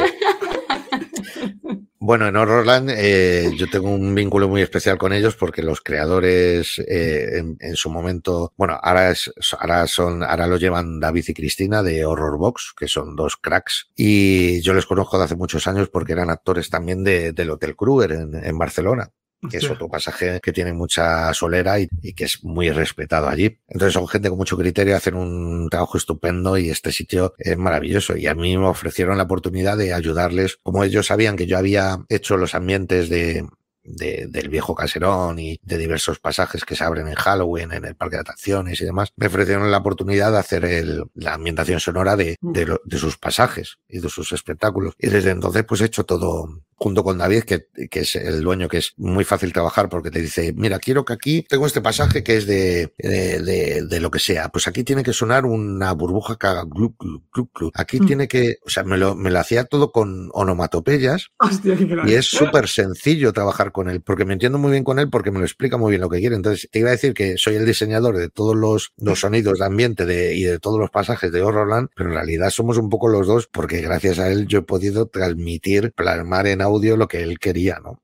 Bueno, en Horrorland eh, yo tengo un vínculo muy especial con ellos porque los creadores eh, en, su momento, bueno, ahora, es, ahora son, ahora lo llevan David y Cristina de Horror Box, que son dos cracks, y yo les conozco de hace muchos años porque eran actores también de, del Hotel Kruger en, en Barcelona que es otro pasaje que tiene mucha solera y, que es muy respetado allí. Entonces son gente con mucho criterio, hacen un trabajo estupendo y este sitio es maravilloso. Y a mí me ofrecieron la oportunidad de ayudarles, como ellos sabían que yo había hecho los ambientes de, del viejo caserón y de diversos pasajes que se abren en Halloween, en el parque de atracciones y demás, me ofrecieron la oportunidad de hacer el, la ambientación sonora de, de, de, sus pasajes y de sus espectáculos. Y desde entonces pues he hecho todo, junto con David, que, que, es el dueño, que es muy fácil trabajar porque te dice, mira, quiero que aquí tengo este pasaje que es de, de, de, lo que sea. Pues aquí tiene que sonar una burbuja que haga glu, glu, Aquí mm. tiene que, o sea, me lo, me lo hacía todo con onomatopeyas. Hostia, y es súper sencillo trabajar con él, porque me entiendo muy bien con él, porque me lo explica muy bien lo que quiere. Entonces, te iba a decir que soy el diseñador de todos los, los sonidos de ambiente de, y de todos los pasajes de Horrorland, pero en realidad somos un poco los dos, porque gracias a él yo he podido transmitir, plasmar en audio lo que él quería, ¿no?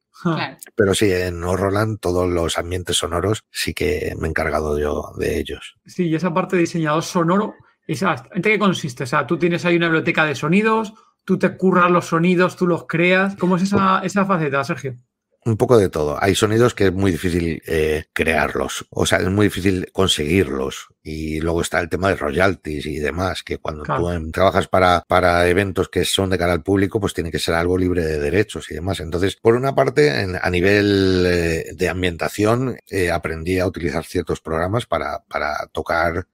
Pero sí, en Horrorland todos los ambientes sonoros sí que me he encargado yo de ellos. Sí, y esa parte de diseñador sonoro, esa, ¿en qué consiste? O sea, tú tienes ahí una biblioteca de sonidos, tú te curras los sonidos, tú los creas. ¿Cómo es esa, esa faceta, Sergio? Un poco de todo. Hay sonidos que es muy difícil eh, crearlos, o sea, es muy difícil conseguirlos. Y luego está el tema de royalties y demás, que cuando tú trabajas para, para eventos que son de cara al público, pues tiene que ser algo libre de derechos y demás. Entonces, por una parte, a nivel eh, de ambientación, eh, aprendí a utilizar ciertos programas para, para tocar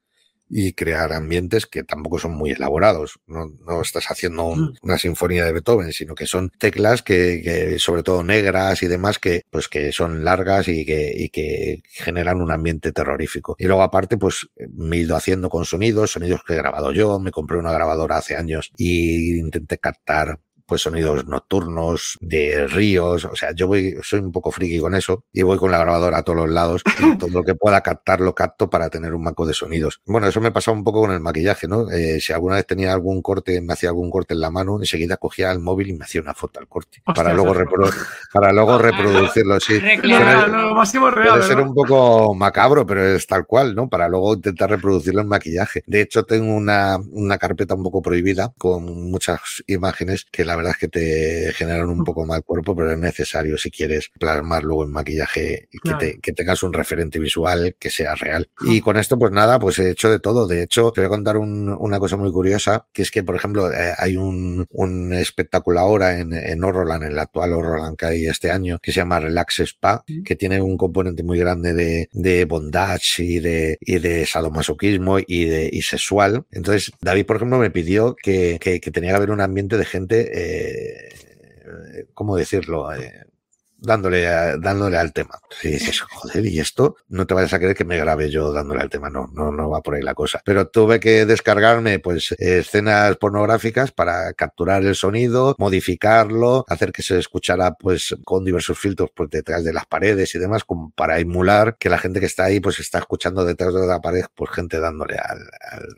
y crear ambientes que tampoco son muy elaborados. No, no estás haciendo mm. una sinfonía de Beethoven, sino que son teclas que, que, sobre todo negras y demás, que, pues, que son largas y que, y que generan un ambiente terrorífico. Y luego aparte, pues me he ido haciendo con sonidos, sonidos que he grabado yo, me compré una grabadora hace años y intenté captar pues sonidos nocturnos, de ríos, o sea, yo voy, soy un poco friki con eso y voy con la grabadora a todos los lados y todo lo que pueda captar lo capto para tener un maco de sonidos. Bueno, eso me pasaba un poco con el maquillaje, ¿no? Eh, si alguna vez tenía algún corte, me hacía algún corte en la mano, enseguida cogía el móvil y me hacía una foto al corte para luego, para luego reproducirlo, sí. Puede ser un poco macabro, pero es tal cual, ¿no? Para luego intentar reproducirlo en maquillaje. De hecho, tengo una, una carpeta un poco prohibida con muchas imágenes que la la verdad es que te generan un mm. poco mal cuerpo, pero es necesario si quieres plasmar luego en maquillaje y que, tengas un referente visual que sea real. Y con esto, pues nada, pues he hecho de todo. De hecho, te voy a contar una cosa muy curiosa, que es que, por ejemplo, eh, hay un, un espectáculo ahora en, en en el actual Horrorland que hay este año, que se llama Relax Spa, que tiene un componente muy grande de, de bondage y de, y de sadomasoquismo y de y sexual. Entonces, David, por ejemplo, me pidió que, que, que tenía que haber un ambiente de gente eh, eh, ¿cómo decirlo? Eh, dándole, dándole al tema. Si dices, joder, y esto, no te vayas a creer que me grabe yo dándole al tema, no, no, no va por ahí la cosa. Pero tuve que descargarme, pues, escenas pornográficas para capturar el sonido, modificarlo, hacer que se escuchara, pues, con diversos filtros por detrás de las paredes y demás, como para emular que la gente que está ahí, pues, está escuchando detrás de la pared, pues, gente dándole al...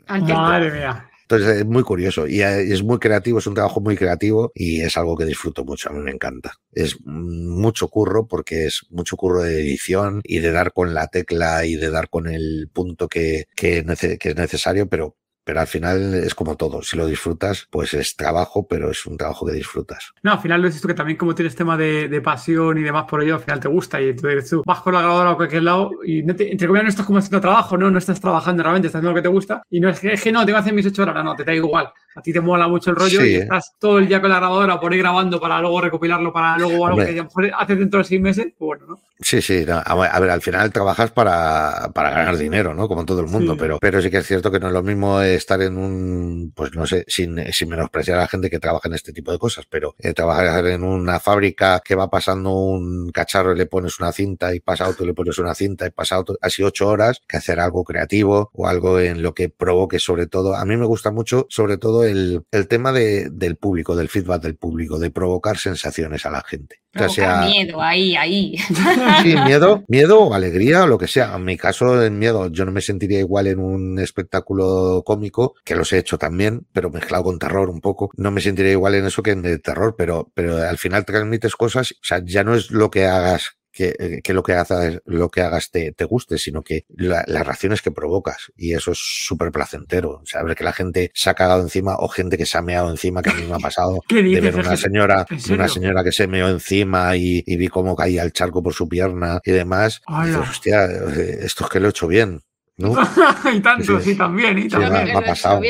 al Madre mía. Entonces es muy curioso y es muy creativo, es un trabajo muy creativo y es algo que disfruto mucho, a mí me encanta. Es mucho curro porque es mucho curro de edición y de dar con la tecla y de dar con el punto que, que, que es necesario, pero pero al final es como todo. Si lo disfrutas, pues es trabajo, pero es un trabajo que disfrutas. No, al final lo dices tú que también como tienes tema de, pasión y demás por ello, al final te gusta y tú tú, vas con la grabadora a cualquier lado y entre comillas no estás como haciendo trabajo, ¿no? No estás trabajando realmente, estás haciendo lo que te gusta y no es que, es que no, tengo que hacer mis ocho horas, no, te da igual. A ti te mola mucho el rollo y estás todo el día con la grabadora por ir grabando para luego recopilarlo para luego algo que haces dentro de seis meses, pues bueno, ¿no? Sí, sí, a ver, al final trabajas para, para ganar dinero, ¿no? Como todo el mundo, pero, pero sí que es cierto que no es lo mismo estar en un, pues no sé, sin, sin menospreciar a la gente que trabaja en este tipo de cosas, pero eh, trabajar en una fábrica que va pasando un cacharro y le pones una cinta y pasa otro y le pones una cinta y pasa otro, así ocho horas, que hacer algo creativo o algo en lo que provoque sobre todo. A mí me gusta mucho sobre todo el, el tema de, del público, del feedback del público, de provocar sensaciones a la gente. O sea, miedo, ahí, ahí. Sí, miedo, miedo o alegría o lo que sea. En mi caso, en miedo, yo no me sentiría igual en un espectáculo cómico, que los he hecho también, pero mezclado con terror un poco. No me sentiría igual en eso que en el terror, pero, pero al final transmites cosas, o sea, ya no es lo que hagas que, eh, que, lo que hagas, lo que hagas te, te guste, sino que las reacciones que provocas. Y eso es súper placentero. Saber que la gente se ha cagado encima o gente que se ha meado encima, que a mí me ha pasado. de ver una señora, una señora que se meó encima y, y, vi cómo caía el charco por su pierna y demás. Y dices, hostia, eh, esto es que lo he hecho bien. ¿No? y tanto, sí, también, y también. Sí, me, ha pasado.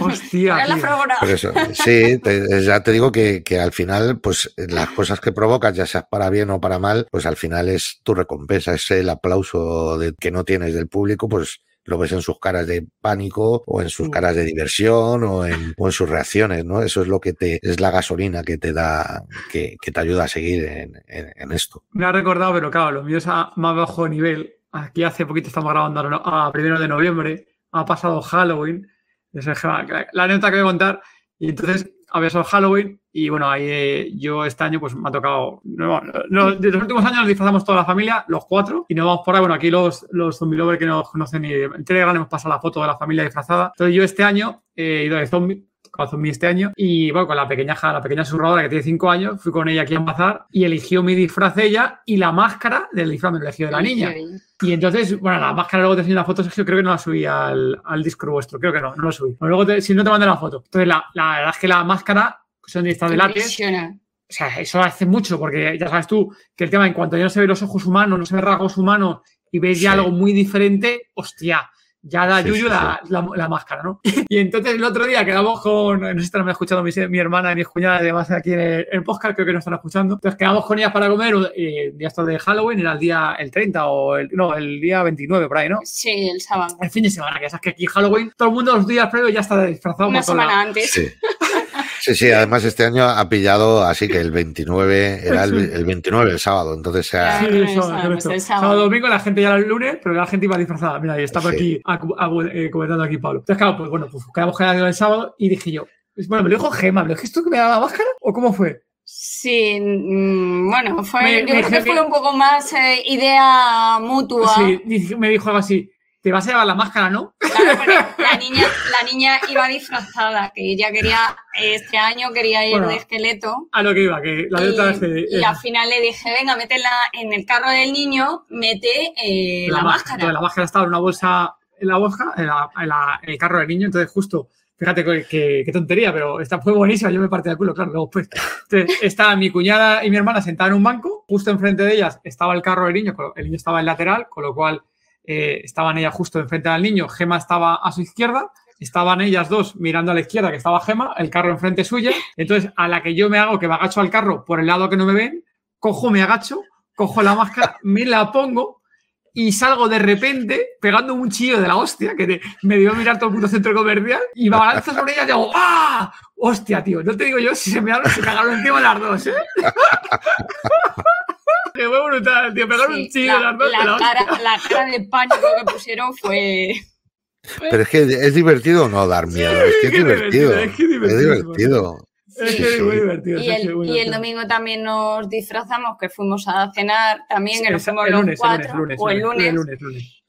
Hostia. sí, ya te digo que, que, al final, pues las cosas que provocas, ya seas para bien o para mal, pues al final es tu recompensa, es el aplauso de, que no tienes del público, pues lo ves en sus caras de pánico o en sus caras de diversión o en, o en, sus reacciones, ¿no? Eso es lo que te, es la gasolina que te da, que, que te ayuda a seguir en, en, en, esto. Me ha recordado, pero claro, lo mío es a más bajo nivel Aquí hace poquito estamos grabando a primero de noviembre. Ha pasado Halloween. La anécdota que voy a contar. Y entonces había sido Halloween. Y bueno, ahí eh, yo este año pues me ha tocado. No, no, de los últimos años nos disfrazamos toda la familia, los cuatro. Y nos vamos por ahí. Bueno, aquí los, los zombie lovers que nos conocen y en Telegram hemos pasado la foto de la familia disfrazada. Entonces yo este año he ido de zombie con este año. Y bueno, con la pequeña la pequeña susurradora que tiene 5 años, fui con ella aquí a bazar y eligió mi disfraz ella y la máscara del disfraz me lo eligió de la niña. Y entonces, bueno, la máscara luego te enseñé la foto, Sergio, creo que no la subí al, al Discord vuestro, creo que no, no lo subí. luego, si no te mandé la foto. Entonces, la, la verdad es que la máscara son de de látex. O sea, eso hace mucho, porque ya sabes tú que el tema, en cuanto ya no se ven los ojos humanos, no se ven rasgos humanos y ves ya algo muy diferente, hostia, ya da Yuyu la, la, máscara, ¿no? Y entonces el otro día quedamos con, no sé si están escuchando mi, mi hermana y mis cuñadas, además aquí en el, podcast, creo que no están escuchando. Entonces quedamos con ellas para comer eh, el día de Halloween, era el día el 30 o el, no, el día 29 por ahí, ¿no? Sí, el sábado. El fin de semana, que sabes que aquí Halloween, todo el mundo los días previos ya está disfrazado. Una semana antes. Sí. Sí, sí, además este año ha pillado así que el 29 era el, 29 el sábado, entonces sea... Sí, el sábado. domingo la gente ya era el lunes, pero la gente iba disfrazada. Mira, y estaba aquí eh, comentando aquí Pablo. Entonces, claro, pues bueno, pues quedamos quedado el sábado y dije yo, bueno, me lo dijo Gema, ¿me lo dijiste tú que me daba máscara o cómo fue? Sí, mm, bueno, fue, yo creo que fue un poco más eh, idea mutua. Sí, me dijo algo así, te vas a llevar la máscara, ¿no? Claro, porque la niña, la niña iba disfrazada, que ella quería, este año quería ir de esqueleto. A lo que iba, que la y, y al final le dije, venga, métela en el carro del niño, mete eh, la, máscara. La máscara estaba en una bolsa en la bolsa, en, el carro del niño, entonces justo Fíjate qué tontería, pero esta fue buenísima. Yo me partí el culo, claro. Luego, pues, entonces, estaba mi cuñada y mi hermana sentadas en un banco. Justo enfrente de ellas estaba el carro del niño. El niño estaba en lateral, con lo cual eh, estaban ellas justo enfrente del niño, Gema estaba a su izquierda, estaban ellas dos mirando a la izquierda, que estaba Gema, el carro enfrente suya. Entonces, a la que yo me hago, que me agacho al carro por el lado que no me ven, cojo, me agacho, cojo la máscara, me la pongo y salgo de repente pegando un chillo de la hostia, que me dio a mirar todo el puto centro comercial y me abalanzo sobre ella y digo, ¡ah! Hostia, tío, no te digo yo si se me se cagaron encima las dos, ¿eh? Que fue brutal, tío. Pegaron un chillo la, las la, cara, la cara de pánico que pusieron fue. Pero es que es divertido no dar miedo, es que es, divertido, es, divertido. Es que es muy divertido. Y el, y el, domingo también nos disfrazamos, que fuimos a cenar también, que nos fuimos los cuatro, o el lunes,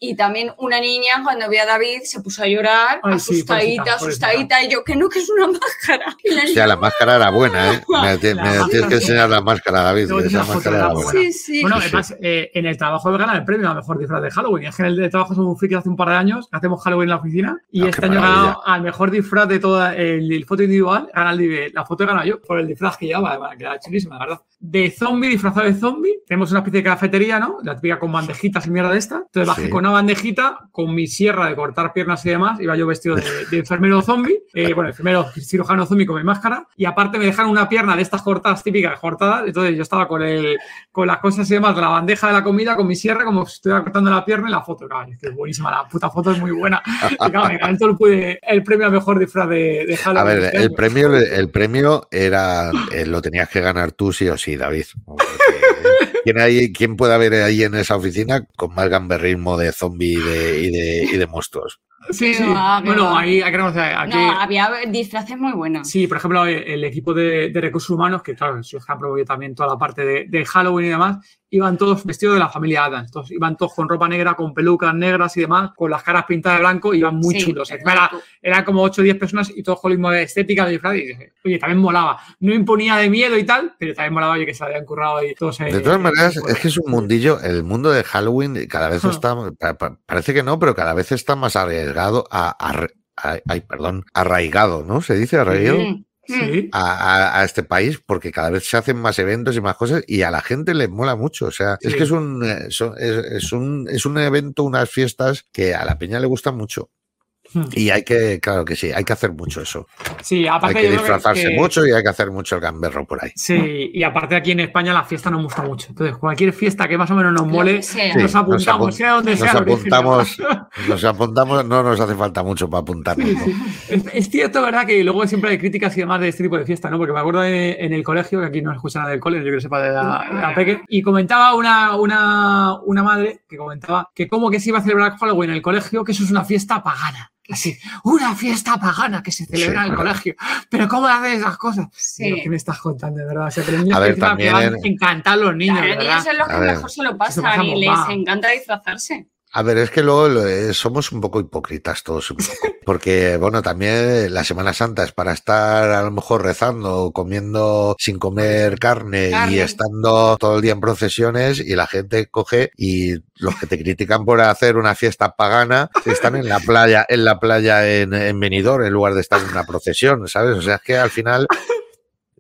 Y también una niña, cuando vio a David, se puso a llorar, asustadita, asustadita, y yo, que no, que es una máscara. O sea, la máscara era buena, ¿eh? Me, tienes que enseñar la máscara, David, esa máscara era buena. Sí, sí. Bueno, además, eh, en el trabajo me gana el premio a mejor disfraz de Halloween. Es que en el de trabajo somos frikis hace un par de años, hacemos Halloween en la oficina, y ah, este año ganado al mejor disfraz de toda el, foto individual, gana el, la foto he ganado yo por el disfraz que llevaba, que era chulísima, la verdad. De zombie, disfrazado de zombie, tenemos una especie de cafetería, ¿no? La típica con bandejitas y mierda de esta. Entonces bajé con bandejita con mi sierra de cortar piernas y demás. Iba yo vestido de, enfermero zombie, eh, bueno, enfermero cirujano zombie con mi máscara. Y aparte me dejaron una pierna de estas cortadas típicas cortadas. Entonces yo estaba con, el, con las cosas y demás de la bandeja de la comida, con mi sierra, como si estuviera cortando la pierna y la foto. Claro, es buenísima, la puta foto es muy buena. Y claro, me encantó el, el premio a mejor disfraz de, de Halloween. A ver, el premio, el premio era, eh, lo tenías que ganar tú sí o sí, David. ¿Quién, hay, ¿Quién puede haber ahí en esa oficina con más gamberrismo de zombie y de, y y de monstruos? Sí, sí. bueno, ahí hay que reconocer. Aquí... No, había disfraces muy buenos. Sí, por ejemplo, el, equipo de, recursos humanos, que claro, los que han promovido también toda la parte de, de, Halloween y demás, iban todos vestidos de la familia Adams. Entonces, iban todos con ropa negra, con pelucas negras y demás, con las caras pintadas de blanco, iban muy chulos. Era, eran como 8 o 10 personas y todos con la misma estética de disfraz. Y oye, también molaba. No imponía de miedo y tal, pero también molaba, oye, que se habían currado ahí todos. de todas maneras, es que es un mundillo, el mundo de Halloween cada vez está, parece que no, pero cada vez está más arriesgado a, ay, perdón, arraigado, ¿no? Se dice arraigado. A, este país porque cada vez se hacen más eventos y más cosas y a la gente le mola mucho. O sea, es que es un, eh, es, un, es un evento, unas fiestas que a la peña le gustan mucho. Hmm. Y hay que, claro que sí, hay que hacer mucho eso. Sí, aparte hay que disfrazarse mucho y hay que hacer mucho el gamberro por ahí. Sí, y aparte aquí en España la fiesta nos gusta mucho. Entonces, cualquier fiesta que más o menos nos mole, nos apuntamos, sea donde sea. Apuntamos, nos apuntamos, no nos hace falta mucho para apuntarnos. Es, cierto, ¿verdad? Que luego siempre hay críticas y demás de este tipo de fiesta, ¿no? Porque me acuerdo en el colegio, que aquí no escucha nada del colegio, yo que sepa de la, de la peque, y comentaba una, una, una madre que comentaba que como que se iba a celebrar Halloween en el colegio, que eso es una fiesta pagana. Así, una fiesta pagana que se celebra en el colegio. Pero ¿cómo haces esas cosas? Sí. ¿Qué me estás contando, de verdad? O sea, a ver, también... van a encantar los niños, Los niños son los que mejor se lo pasan y les encanta disfrazarse. A ver, es que luego eh, somos un poco hipócritas todos, porque bueno, también la Semana Santa es para estar a lo mejor rezando, comiendo sin comer carne, y estando todo el día en procesiones y la gente coge y los que te critican por hacer una fiesta pagana están en la playa, en la playa en, en Benidorm en lugar de estar en una procesión, ¿sabes? O sea, es que al final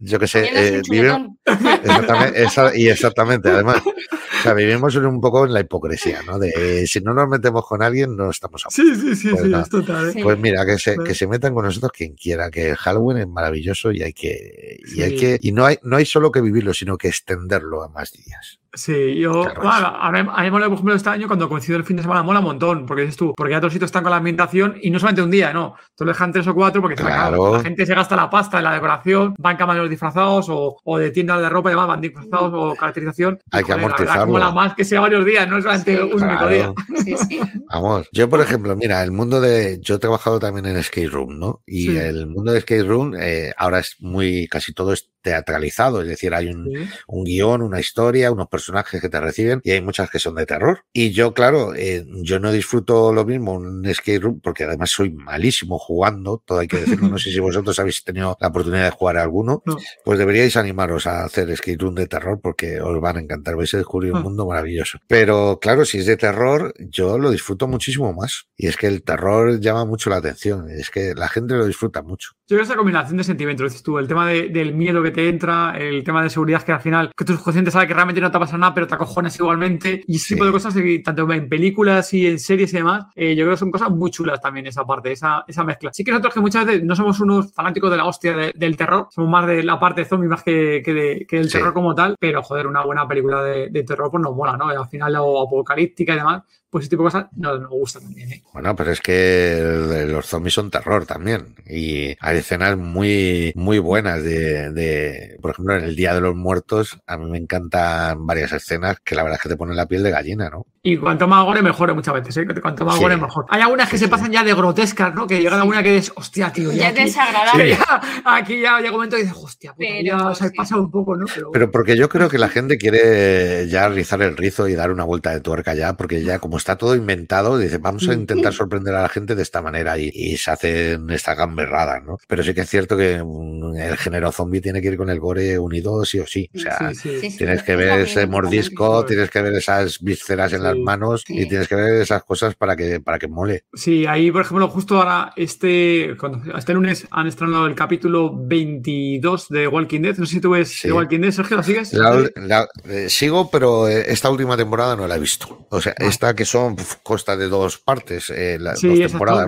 yo qué sé, eh, exactamente, y exactamente, además, o sea, vivimos un poco en la hipocresía, ¿no? De si no nos metemos con alguien, no estamos a Sí, sí, sí, pues sí, es total. ¿eh? Pues mira, que se, que se metan con nosotros quien quiera, que Halloween es maravilloso y hay que, y hay que, y no hay, no hay solo que vivirlo, sino que extenderlo a más días. Sí, yo, a, mí, me mola, por ejemplo, este año cuando coincide el fin de semana, mola un montón, porque dices tú, porque ya otros sitios están con la ambientación y no solamente un día, no, tú lo dejan tres o cuatro porque la gente se gasta la pasta en la decoración, van camareros disfrazados o, o, de tiendas de ropa y demás, van disfrazados o caracterización. Hay que amortizarlo. Mola más que sea varios días, no solamente un único día. Vamos, yo por ejemplo, mira, el mundo de, yo he trabajado también en Skate Room, ¿no? Y el mundo de Skate Room eh, ahora es muy, casi todo es teatralizado, es decir, hay un, un guion, una historia, unos personajes que te reciben y hay muchas que son de terror. Y yo, claro, eh, yo no disfruto lo mismo un skate room porque además soy malísimo jugando, todo hay que decirlo. No sé si vosotros habéis tenido la oportunidad de jugar a alguno, pues deberíais animaros a hacer skate room de terror porque os van a encantar, vais a descubrir un ah. mundo maravilloso. Pero claro, si es de terror, yo lo disfruto muchísimo más. Y es que el terror llama mucho la atención, es que la gente lo disfruta mucho. Yo creo esa combinación de sentimientos, dices tú, el tema del miedo que te entra, el tema de seguridad que al final, que tus conscientes sabe que realmente no te ha pasado nada, pero te acojonas igualmente, y ese tipo de cosas, tanto en películas y en series y demás, eh, yo creo que son cosas muy chulas también esa parte, esa, esa mezcla. Sí que nosotros que muchas veces no somos unos fanáticos de la hostia del terror, somos más de la parte zombie más que, que, del terror como tal, pero joder, una buena película de, de terror pues nos mola, ¿no? al final lo apocalíptica y demás, pues ese tipo de cosas no nos gusta también. ¿eh? Bueno, pero es que los zombies son terror también. Y hay escenas muy, muy buenas de, de, por ejemplo, en el Día de los Muertos, a mí me encantan varias escenas que la verdad es que te ponen la piel de gallina, ¿no? Y cuanto más gore, mejor muchas veces, ¿eh? Cuanto más gore, mejor. Hay algunas que se pasan ya de grotescas, ¿no? Que llega alguna que es, hostia, tío. Ya, es desagradable. aquí ya llega un momento y dices, hostia, ya se ha pasado un poco, ¿no? Pero... porque yo creo que la gente quiere ya rizar el rizo y dar una vuelta de tuerca ya, porque ya como está todo inventado, dice, vamos a intentar sorprender a la gente de esta manera y, y se hacen esta gamberrada, ¿no? Pero sí que es cierto que mm, el género zombie tiene que ir con el gore unido sí o sí. O sea, tienes que ver ese mordisco, tienes que ver esas vísceras en la manos y tienes que ver esas cosas para que, para que mole. Sí, ahí, por ejemplo, justo ahora, este, cuando, este lunes han estrenado el capítulo 22 de Walking Dead. No sé si tú ves The Walking Dead, Sergio, ¿la sigues? Eh, sigo, pero eh, esta última temporada no la he visto. O sea, esta que son costa de dos partes, eh, las dos temporadas,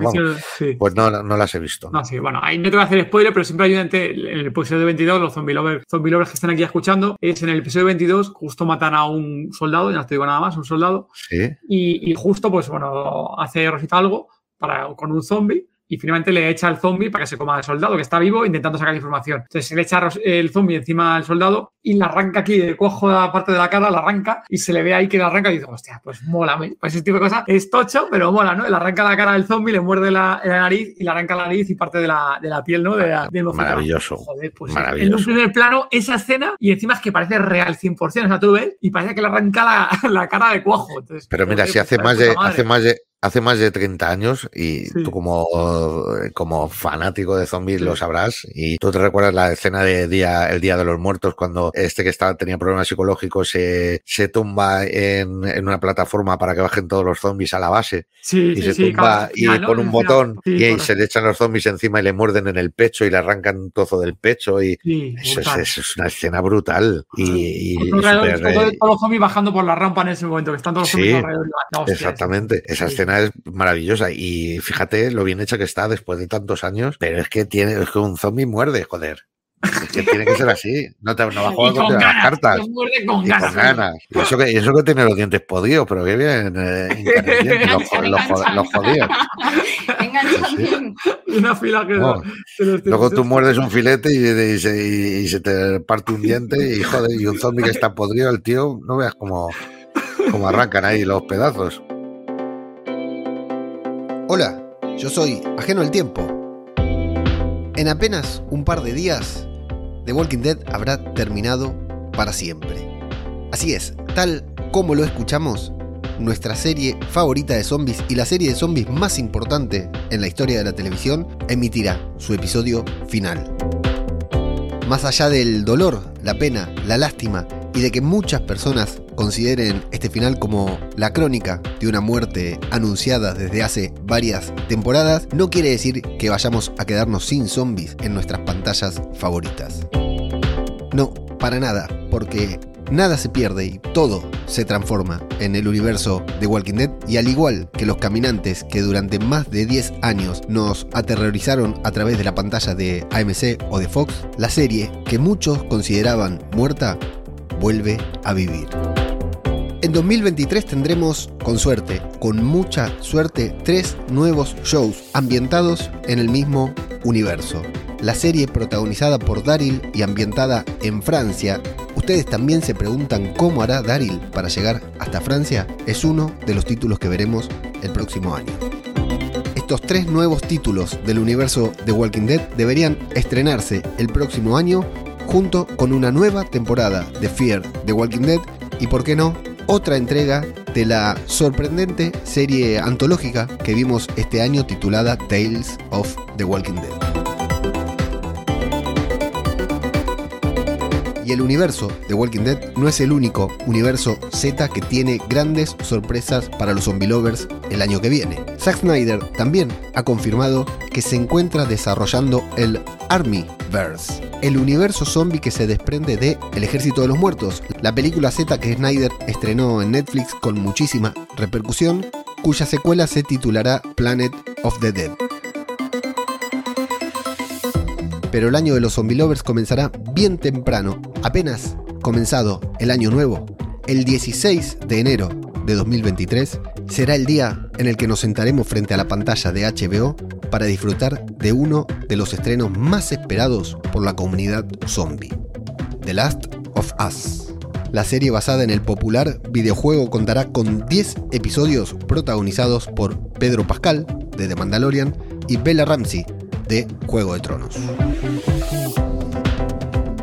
pues no, no, las he visto. No, sí, bueno, ahí no te voy a hacer spoiler, pero siempre hay en el episodio 22, los zombie lovers, zombie lovers que están aquí escuchando, es en el episodio 22, justo matan a un soldado, ya no te digo nada más, un soldado, Y justo, pues bueno, hace Rosita algo para, con un zombie y finalmente le echa al zombie para que se coma al soldado que está vivo intentando sacar información. Entonces se le echa el zombie encima al soldado y la arranca aquí de cojo la parte de la cara, la arranca y se le ve ahí que la arranca y dice, hostia, pues mola, pues ese tipo de cosas es tocho, pero mola, ¿no? Le arranca la cara del zombie, le muerde la, nariz y le arranca la nariz y parte de la, de la piel, ¿no? De Maravilloso. Joder, pues en un primer plano esa escena y encima es que parece real 100%, o sea, tú ves y parece que le arranca la, la cara de cuajo. pero mira, si hace más, de, hace más de hace más de 30 años y tú como, como fanático de zombies lo sabrás y tú te recuerdas la escena de día, el Día de los Muertos cuando este que estaba, tenía problemas psicológicos se, se tumba en, en, una plataforma para que bajen todos los zombies a la base y se tumba y con un botón y ahí se le echan los zombies encima y le muerden en el pecho y le arrancan un trozo del pecho y eso es, una escena brutal y, y todos los zombies bajando por la rampa en ese momento que están todos los zombies alrededor. exactamente, esa escena es maravillosa y fíjate lo bien hecha que está después de tantos años, pero es que tiene es que un zombie muerde, joder. Es que tiene que ser así. No, te, no va a jugar con, las cartas. Muerde con, ganas. Y eso, que, eso que tiene los dientes podidos, pero qué bien. Eh, los, los, jodidos. Una fila que. luego tú muerdes un filete y, se, y, se, te parte un diente y joder, y un zombie que está podrido, el tío, no veas cómo, cómo arrancan ahí los pedazos. Hola, yo soy Ajeno al Tiempo. En apenas un par de días, The Walking Dead habrá terminado para siempre. Así es, tal como lo escuchamos, nuestra serie favorita de zombies y la serie de zombies más importante en la historia de la televisión emitirá su episodio final. Más allá del dolor, la pena, la lástima y de que muchas personas consideren este final como la crónica de una muerte anunciada desde hace varias temporadas, no quiere decir que vayamos a quedarnos sin zombies en nuestras pantallas favoritas. No, para nada, porque nada se pierde y todo se transforma en el universo de Walking Dead y al igual que los caminantes que durante más de 10 años nos aterrorizaron a través de la pantalla de AMC o de Fox, la serie que muchos consideraban muerta vuelve a vivir. En 2023 tendremos, con suerte, con mucha suerte, tres nuevos shows ambientados en el mismo universo. La serie protagonizada por Daryl y ambientada en Francia. Ustedes también se preguntan cómo hará Daryl para llegar hasta Francia. Es uno de los títulos que veremos el próximo año. Estos tres nuevos títulos del universo de Walking Dead deberían estrenarse el próximo año junto con una nueva temporada de Fear The Walking Dead y, por qué no, otra entrega de la sorprendente serie antológica que vimos este año titulada Tales of the Walking Dead. Y el universo de Walking Dead no es el único universo Z que tiene grandes sorpresas para los zombie lovers el año que viene. Zack Snyder también ha confirmado que se encuentra desarrollando el Armyverse, el universo zombie que se desprende de El Ejército de los Muertos, la película Z que Snyder estrenó en Netflix con muchísima repercusión, cuya secuela se titulará Planet of the Dead. Pero el año de los zombie lovers comenzará bien temprano, apenas comenzado el año nuevo, el 16 de enero de 2023, será el día en el que nos sentaremos frente a la pantalla de HBO para disfrutar de uno de los estrenos más esperados por la comunidad zombie, The Last of Us. La serie basada en el popular videojuego contará con 10 episodios protagonizados por Pedro Pascal, de The Mandalorian, y Bella Ramsey, de Juego de Tronos.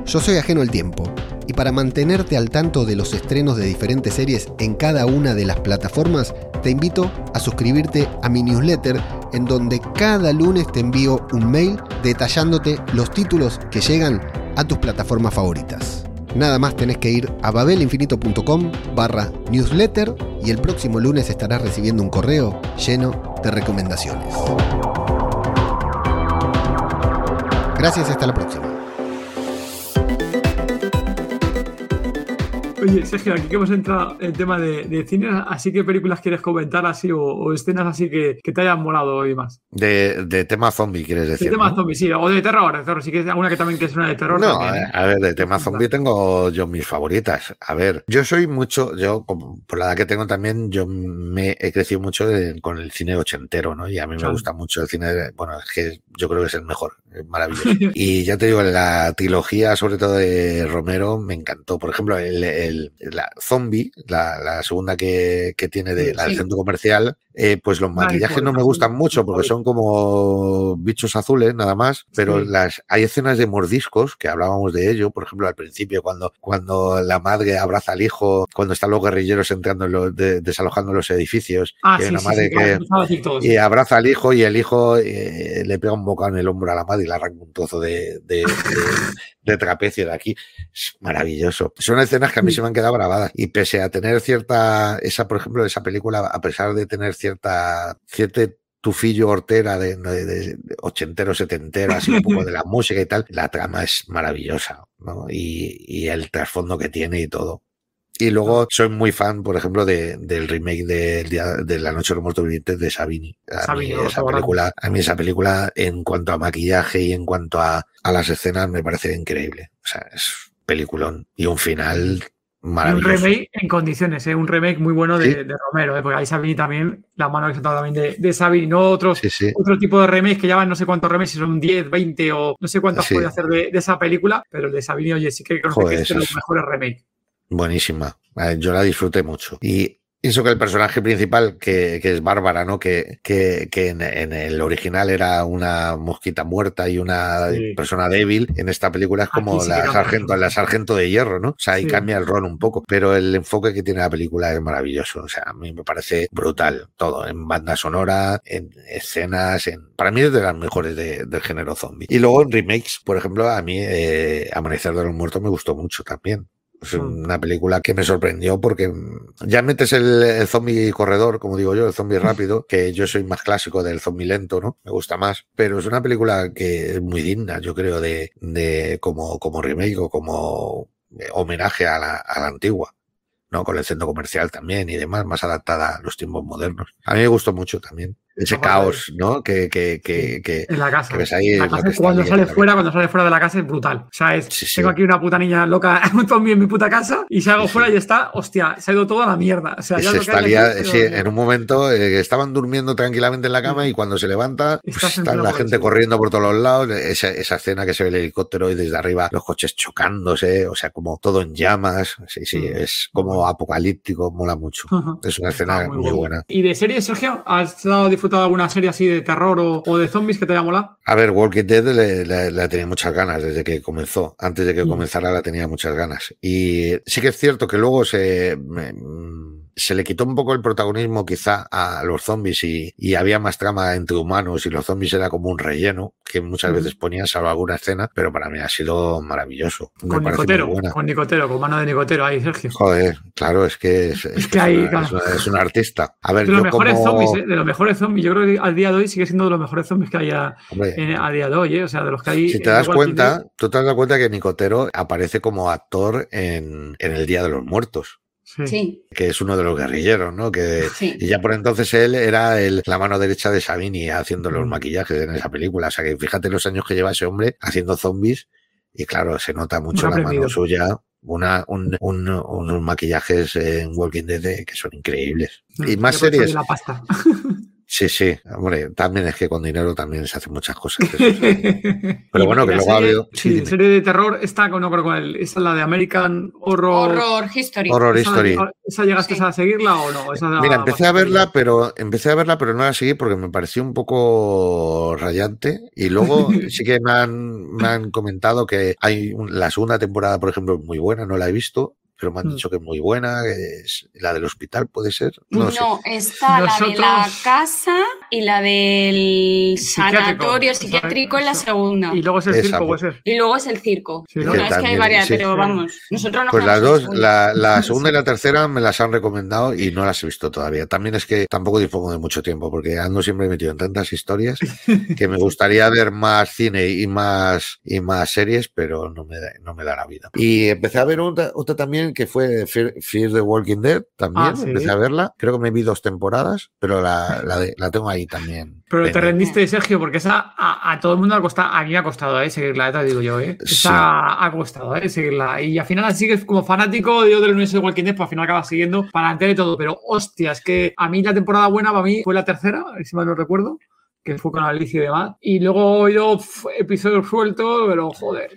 Yo soy ajeno al tiempo, y para mantenerte al tanto de los estrenos de diferentes series en cada una de las plataformas, te invito a suscribirte a mi newsletter en donde cada lunes te envío un mail detallándote los títulos que llegan a tus plataformas favoritas. Nada más tenés que ir a babelinfinito.com barra newsletter y el próximo lunes estarás recibiendo un correo lleno de recomendaciones. Gracias hasta la próxima. Oye, Sergio, aquí que hemos entrado en el tema de, cine, ¿así qué películas quieres comentar así o, escenas así que, te hayan molado hoy más? De, tema zombie, quieres decir. De tema zombie, sí, o de terror, de terror, sí que es alguna que también que es una de terror. No, a ver, de tema zombie tengo yo mis favoritas. A ver, yo soy mucho, yo por la edad que tengo también, yo me he crecido mucho con el cine ochentero, ¿no? Y a mí me gusta mucho el cine, bueno, es que yo creo que es el mejor, maravilloso. y ya te digo, la trilogía, sobre todo de Romero, me encantó. Por ejemplo, el, la Zombie, la, segunda que, tiene de la del centro comercial, eh, pues los maquillajes no me gustan mucho porque son como bichos azules nada más, pero las hay escenas de mordiscos que hablábamos de ello, por ejemplo al principio cuando, cuando la madre abraza al hijo, cuando están los guerrilleros entrando los, desalojando los edificios, ah, madre que y abraza al hijo y el hijo eh, le pega un bocado en el hombro a la madre y le arranca un trozo de, de, de, trapecio de aquí. Es maravilloso. Son escenas que a mí se me han quedado grabadas y pese a tener cierta, esa por ejemplo, esa película, a pesar de tener cierta, cierto tufillo hortera de, de, ochentero, setentero, así un poco de la música y tal, la trama es maravillosa, ¿no? Y, y el trasfondo que tiene y todo. Y luego soy muy fan, por ejemplo, de, del remake de, de, La Noche de los Muertos Vivientes de Sabini. A mí, esa película, a mí esa película, en cuanto a maquillaje y en cuanto a, a las escenas, me parece increíble. O sea, es peliculón. Y un final un remake en condiciones, ¿eh? un remake muy bueno de, Romero, ¿eh? porque ahí Sabini también, la mano que se también de, de Sabini, no otros, otro tipo de remakes que llevan no sé cuántos remakes, si son 10, 20 o no sé cuántos puede hacer de, esa película, pero el de Sabini, oye, sí que creo que es de los mejores remakes. Buenísima, yo la disfruté mucho. Y eso que el personaje principal, que, que es Bárbara, ¿no? Que, que, que en, el original era una mosquita muerta y una persona débil, en esta película es como la, sargento, la sargento de hierro, ¿no? O sea, ahí cambia el rol un poco, pero el enfoque que tiene la película es maravilloso. O sea, a mí me parece brutal todo, en banda sonora, en escenas, en... para mí es de las mejores del género zombie. Y luego en remakes, por ejemplo, a mí eh, Amanecer de los Muertos me gustó mucho también. Es mm. una película que me sorprendió porque ya metes el, zombie corredor, como digo yo, el zombie rápido, que yo soy más clásico del zombie lento, ¿no? Me gusta más. Pero es una película que es muy digna, yo creo, de, de como, como remake o como homenaje a la, a la antigua. ¿no? Con el centro comercial también y demás, más adaptada a los tiempos modernos. A mí me gustó mucho también ese caos, ¿no? Que, que, que, en la casa. cuando sale fuera, cuando sale fuera de la casa es brutal. O sea, es, tengo aquí una puta niña loca en mi puta casa y salgo fuera y está, hostia, se ha ido todo a la mierda. O sea, ya se sí, en un momento eh, estaban durmiendo tranquilamente en la cama y cuando se levanta, pues, está la gente corriendo por todos los lados. Esa, esa, escena que se ve el helicóptero y desde arriba los coches chocándose, o sea, como todo en llamas. Sí, sí, mm. es como apocalíptico, mola mucho. Es una escena muy, buena. ¿Y de serie, Sergio? ¿Has estado disfrutado alguna serie así de terror o, de zombies que te haya molado? A ver, Walking Dead le, tenía muchas ganas desde que comenzó. Antes de que mm. comenzara la tenía muchas ganas. Y sí que es cierto que luego se se le quitó un poco el protagonismo quizá a los zombies y, y, había más trama entre humanos y los zombies era como un relleno que muchas veces ponían salvo alguna escena, pero para mí ha sido maravilloso. con Nicotero, con Nicotero, con mano de Nicotero ahí, Sergio. Joder, claro, es que es, que es, un artista. A ver, de los mejores zombies, ¿eh? de los mejores zombies, yo creo que al día de hoy sigue siendo de los mejores zombies que hay a, día de hoy, ¿eh? o sea, de los que hay. Si te das cuenta, tú te das cuenta que Nicotero aparece como actor en, en El Día de los Muertos. Sí. Que es uno de los guerrilleros, ¿no? Que, Y ya por entonces él era el, la mano derecha de Sabini haciendo los mm. maquillajes en esa película. O sea que fíjate los años que lleva ese hombre haciendo zombies. Y claro, se nota mucho la mano suya. Una, un, unos maquillajes en Walking Dead que son increíbles. Y más series. La pasta. Sí, sí, hombre, también es que con dinero también se hacen muchas cosas. Pero bueno, que luego ha habido. Sí, sí serie de terror está, no creo cuál, esa es la de American Horror, Horror History. Horror History. ¿Esa, llegaste a seguirla o no? Mira, empecé a verla, pero empecé a verla, pero no la seguí porque me pareció un poco rayante. Y luego sí que me han, me han comentado que hay la segunda temporada, por ejemplo, muy buena, no la he visto pero me han mm. dicho que es muy buena, es la del hospital puede ser. No, está la de la casa y la del Psiquiátrico, sanatorio psiquiátrico en la segunda. Y luego es el Esa, circo, pues. puede ser. Y luego es el circo. Sí, que es que hay varias, sí. pero vamos, nosotros Pues las dos, la, la segunda y la tercera me las han recomendado y no las he visto todavía. También es que tampoco dispongo de mucho tiempo porque ando siempre metido en tantas historias que me gustaría ver más cine y más y más series, pero no me da, no me da la vida. Y empecé a ver otra, otra también que fue Fear, Fear the Walking Dead también. Ah, sí. Empecé a verla. Creo que me vi dos temporadas, pero la, la, de- la tengo ahí también. Pero te rendiste, Sergio, porque esa a, a todo el mundo le ha costado, a mí me ha costado, ¿eh? Seguirla, te digo yo, ¿eh? Esa Sí. ha costado, ¿eh? Seguirla. Y al final sigues como fanático yo del universo de Walking Dead, pues al final acabas siguiendo para entender todo. Pero hostia, es que a mí la temporada buena para mí fue la tercera, si mal no recuerdo, que fue con Alicia y demás. Y luego he oído pf, episodios sueltos, pero joder,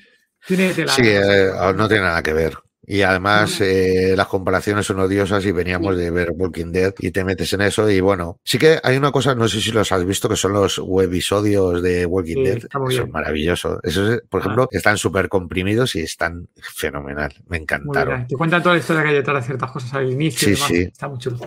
tiene tela. Sí, eh, no tiene nada que ver. Y además eh, las comparaciones son odiosas y veníamos de ver Walking Dead y te metes en eso y bueno, sí que hay una cosa, no sé si los has visto, que son los webisodios de Walking Sí, Dead. Son maravillosos. Esos, por Ah. ejemplo, están súper comprimidos y están fenomenal. Me encantaron. Te cuentan toda la historia que hay detrás de ciertas cosas al inicio Sí, y demás. sí. Está muy chulo.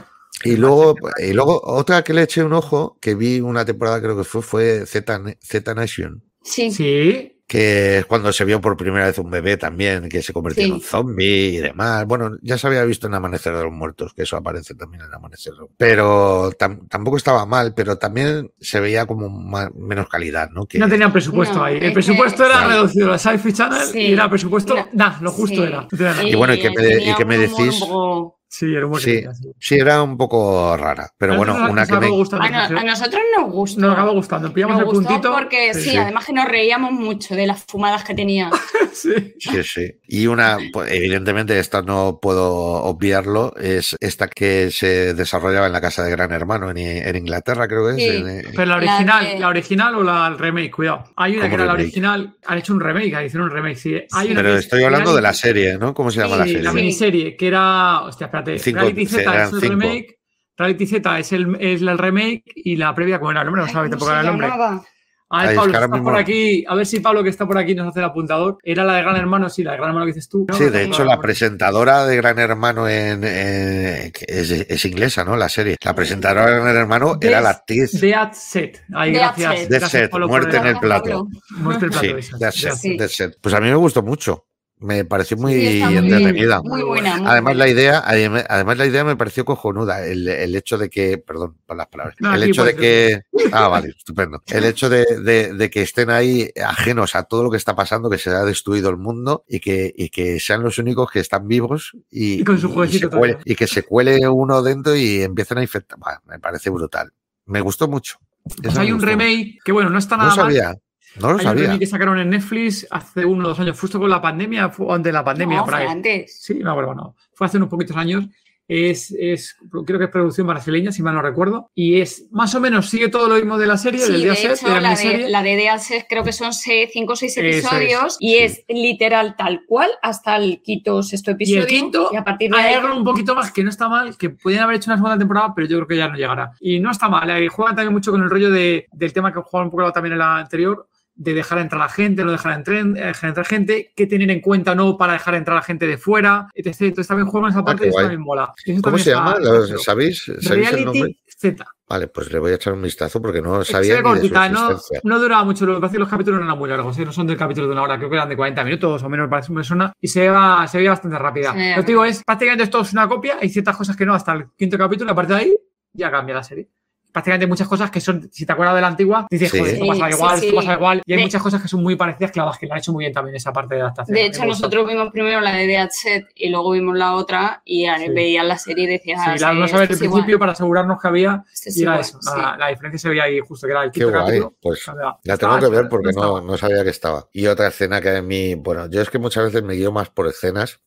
Y luego, y luego otra que le eché un ojo, que vi una temporada creo que fue, fue Z, Z Nation. Sí, Sí, que es cuando se vio por primera vez un bebé también, que se convirtió en un zombie y demás. Bueno, ya se había visto en Amanecer de los Muertos, que eso aparece también en Amanecer. de los- Pero tam- tampoco estaba mal, pero también se veía como menos calidad, ¿no? Que, No tenían presupuesto No, ahí. El que- presupuesto era Claro. reducido a Sci-Fi Channel Sí. y era presupuesto, No, nah, lo justo sí. era. No tenía nada. Y bueno, ¿y qué me- tenía y qué me un un poco- Sí, era un buen Sí. sí, era un poco rara. Pero bueno, una que me... gustando, A, no- Sergio. a nosotros nos gustó. Nos acabó gustando. Pillamos Nos el gustó puntito. porque Sí, sí, además que nos reíamos mucho de las fumadas que tenía. Sí. Sí, sí. Y una, pues, evidentemente, esta no puedo obviarlo, es esta que se desarrollaba en la casa de Gran Hermano en, en Inglaterra, creo que es. Sí. en- en- Pero la La original, de- la original o la el remake, cuidado. Hay una ¿Cómo que era la original, han hecho un remake, han hicieron un remake, sí. Hay Sí. una Pero estoy hablando de la serie, ¿no? ¿Cómo se llama la serie? la miniserie, que era. Hostia, espérate. Cinco- Reality Z es el cinco. remake. Reality Z es el, es el remake y la previa, ¿cómo era el nombre? No sabe ¿cómo tampoco era el nombre. llamaba? A ver, Ay, es Pablo, que mismo- por aquí. A ver si Pablo, que está por aquí, nos hace el apuntador. Era la de Gran Hermano, sí, la de Gran Hermano que dices tú. Sí, de hecho, la presentadora de Gran Hermano en, en- que es, es inglesa, ¿no? La serie. La presentadora de Gran Hermano era la actriz. Dead Set. Ahí, gracias. Set. Gracias, Set, muerte en el plato. Muerte en el Sí, plato. esa, Set, Sí. Dead Set. Pues a mí me gustó mucho. Me pareció muy Sí, entretenida. Muy buena. muy Además buena. la idea, además la idea me pareció cojonuda, el, el hecho de que, perdón por las palabras, No, el hecho de que, ah, vale, estupendo, el hecho de, de- de que estén ahí ajenos a todo lo que está pasando, que se ha destruido el mundo y que, y que sean los únicos que están vivos y, Y con su y se cuele- y que se cuele uno dentro y empiecen a infectar. Bah, me parece brutal. Me gustó mucho. Pues hay un remake que, bueno, no está No nada mal. No lo Hay un sabía. remake que sacaron en Netflix hace uno o dos años, justo con la pandemia, fue antes de la pandemia. No, por ahí. fue antes. Sí, no, bueno, no. Fue hace unos poquitos años. Es, es, creo que es producción brasileña, si mal no recuerdo. Y es más o menos, sigue todo lo mismo de la serie, del Sí, día de hecho, de la la de, la de Set creo que son 5 o 6 Eso es, episodios y sí. es literal tal cual hasta el quinto o sexto Y episodio. el quinto, y a partir de hay ahí, algo un poquito más que no está mal, que podrían haber hecho una segunda temporada, pero yo creo que ya no llegará. Y no está mal, eh, juegan también mucho con el rollo de, del tema que jugaban un poco también en la anterior, de dejar entrar a la gente, no dejar entrar, eh, dejar entrar gente, qué tener en cuenta no para dejar entrar a la gente de fuera, etc. Entonces también juegan esa parte qué y eso también mola. Eso ¿Cómo también se está- llama? está ¿Lo- chulo. ¿Sabéis? ¿Sabéis el nombre? Reality Z. Vale, pues le voy a echar un vistazo porque no sabía ni de su cortita, no, no duraba mucho. Lo que pasa es que los capítulos no eran muy largos, ¿eh? no son del capítulo de una hora, creo que eran de 40 minutos o menos, me parece me suena, y se veía, se veía bastante rápida. Sí. Lo que digo es, prácticamente esto es una copia, hay ciertas cosas que no hasta el quinto capítulo, y a partir de ahí ya cambia la serie. Prácticamente muchas cosas que son, si te acuerdas de la antigua, dices, Sí. joder, esto pasa igual, sí. esto pasa igual, y hay De- muchas cosas que son muy parecidas, claro, que lo han hecho muy bien también esa parte de adaptación. de hecho, nosotros vimos primero la de Dead Set y luego vimos la otra y Sí. veías la serie y decías. Sí, la "Ah, vamos esto a ver al igual, principio para asegurarnos que había, y era igual", eso, sí. la, la diferencia se veía ahí justo, que era el Qué quinto guay. capítulo. Pues la tengo que ver porque no, no sabía que estaba. Y otra escena que a mí, bueno, yo es que muchas veces me guío más por escenas.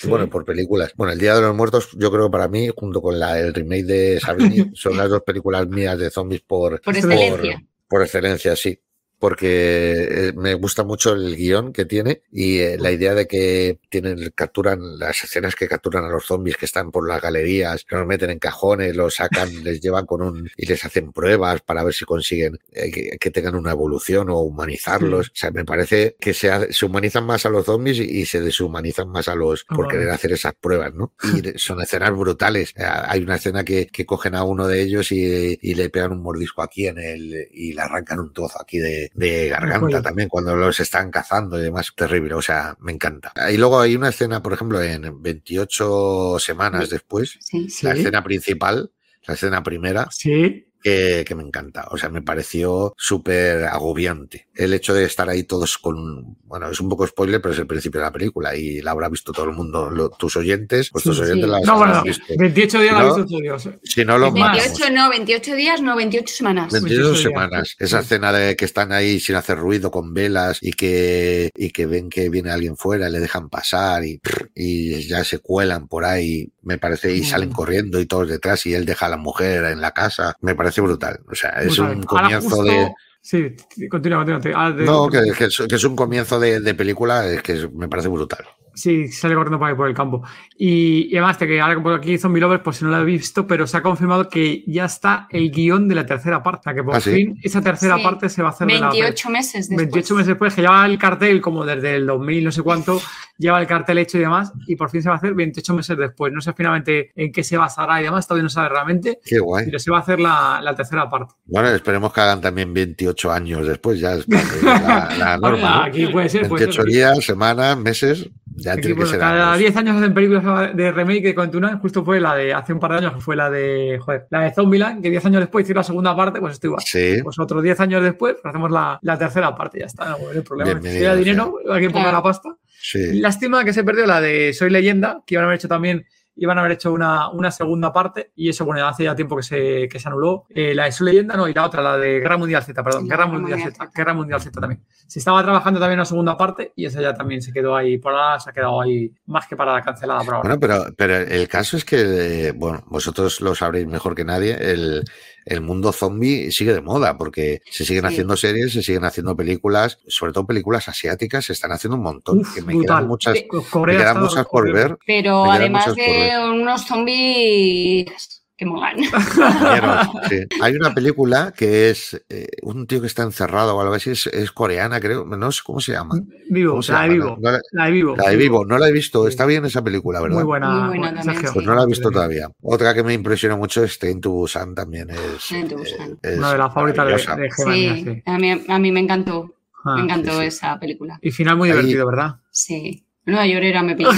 Sí. Bueno, por películas. Bueno, El Día de los Muertos, yo creo que para mí, junto con la, el remake de Savini, son las dos películas mías de zombies por, Por Por- excelencia. por excelencia, sí. Porque eh, me gusta mucho el guion que tiene y eh, la idea de que tienen, capturan las escenas que capturan a los zombies que están por las galerías, que los meten en cajones, los sacan, les llevan con un y les hacen pruebas para ver si consiguen eh, que, tengan una evolución o humanizarlos. O sea, me parece que se, se humanizan más a los zombies y, se deshumanizan más a los por querer hacer esas pruebas, ¿no? Y son escenas brutales. Hay una escena que, que cogen a uno de ellos y, y, le pegan un mordisco aquí en el y le arrancan un trozo aquí de, de garganta también cuando los están cazando y demás. Terrible, o sea, me encanta. Y luego hay una escena, por ejemplo, en 28 semanas después, la escena principal, la escena primera. Sí que, me encanta. O sea, me pareció súper agobiante. El hecho de estar ahí todos con, bueno, es un poco spoiler, pero es el principio de la película y la habrá visto todo el mundo, tus oyentes, vuestros oyentes la No, bueno, 28 días la visto todos. Si no, lo 28 no, 28 días, no, 28 semanas. 28, semanas. Esa escena de que están ahí sin hacer ruido con velas y que, y que ven que viene alguien fuera, le dejan pasar y, y ya se cuelan por ahí, me parece, y salen corriendo y todos detrás y él deja a la mujer en la casa. Me parece brutal. O sea, es un comienzo de. Sí, continúa, continúa. Ah, no, que, es, un comienzo de, de película, es que me parece brutal. Sí, sale corriendo por ahí por el campo. Y, además, que ahora por aquí Zombie Lovers, pues si no lo he visto, pero se ha confirmado que ya está el guion de la tercera parte. Que por ¿Ah, fin esa tercera parte se va a hacer. 28 meses después. 28 meses después, que lleva el cartel como desde el 2000, no sé cuánto, lleva el cartel hecho y demás, y por fin se va a hacer 28 meses después. No sé finalmente en qué se basará y demás, todavía no sabe realmente. Qué guay. Pero se va a hacer la, la tercera parte. Bueno, esperemos que hagan también 28 años después, ya es la, la norma. Aquí puede ser. 28 días, semanas, meses. Ya tiene que ser cada 10 años hacen películas de remake de continúan. Justo fue la de hace un par de años, que fue la de, joder, la de Zombieland, que 10 años después hicieron la segunda parte, pues estoy igual. Sí. Pues otros 10 años después, pues hacemos la, la, tercera parte, ya está. No, el problema. Si hay dinero, que poner la pasta. Sí. Lástima que se perdió la de Soy Leyenda, que iban a haber hecho también iban a haber hecho una, una segunda parte y eso, bueno, hace ya tiempo que se, que se anuló. Eh, la de su leyenda, no, y la otra, la de Guerra Mundial Z, perdón, Guerra, Mundial, Z, Guerra Mundial Z también. Se estaba trabajando también una segunda parte y esa ya también se quedó ahí, por ahora se ha quedado ahí más que para la cancelada por ahora. Bueno, pero, pero el caso es que, bueno, vosotros lo sabréis mejor que nadie, el, el mundo zombie sigue de moda porque se siguen haciendo series, se siguen haciendo películas, sobre todo películas asiáticas, se están haciendo un montón. que me quedan muchas, me quedan muchas por ver. Pero además de unos zombies que molan. Hay una película que es eh, un tío que está encerrado o algo así, es, coreana, creo, no sé cómo se llama. Vivo, la, de vivo. la, de vivo. La de Vivo, no la he visto, está bien esa película, ¿verdad? Muy buena. Muy buena pues no la he visto todavía. Otra que me impresionó mucho es Train to Busan también es, una de las favoritas de, de sí, A, mí, a mí me encantó. Ah, me encantó esa película. Y final muy divertido, ¿verdad? Sí. Nueva Llorera me pilla.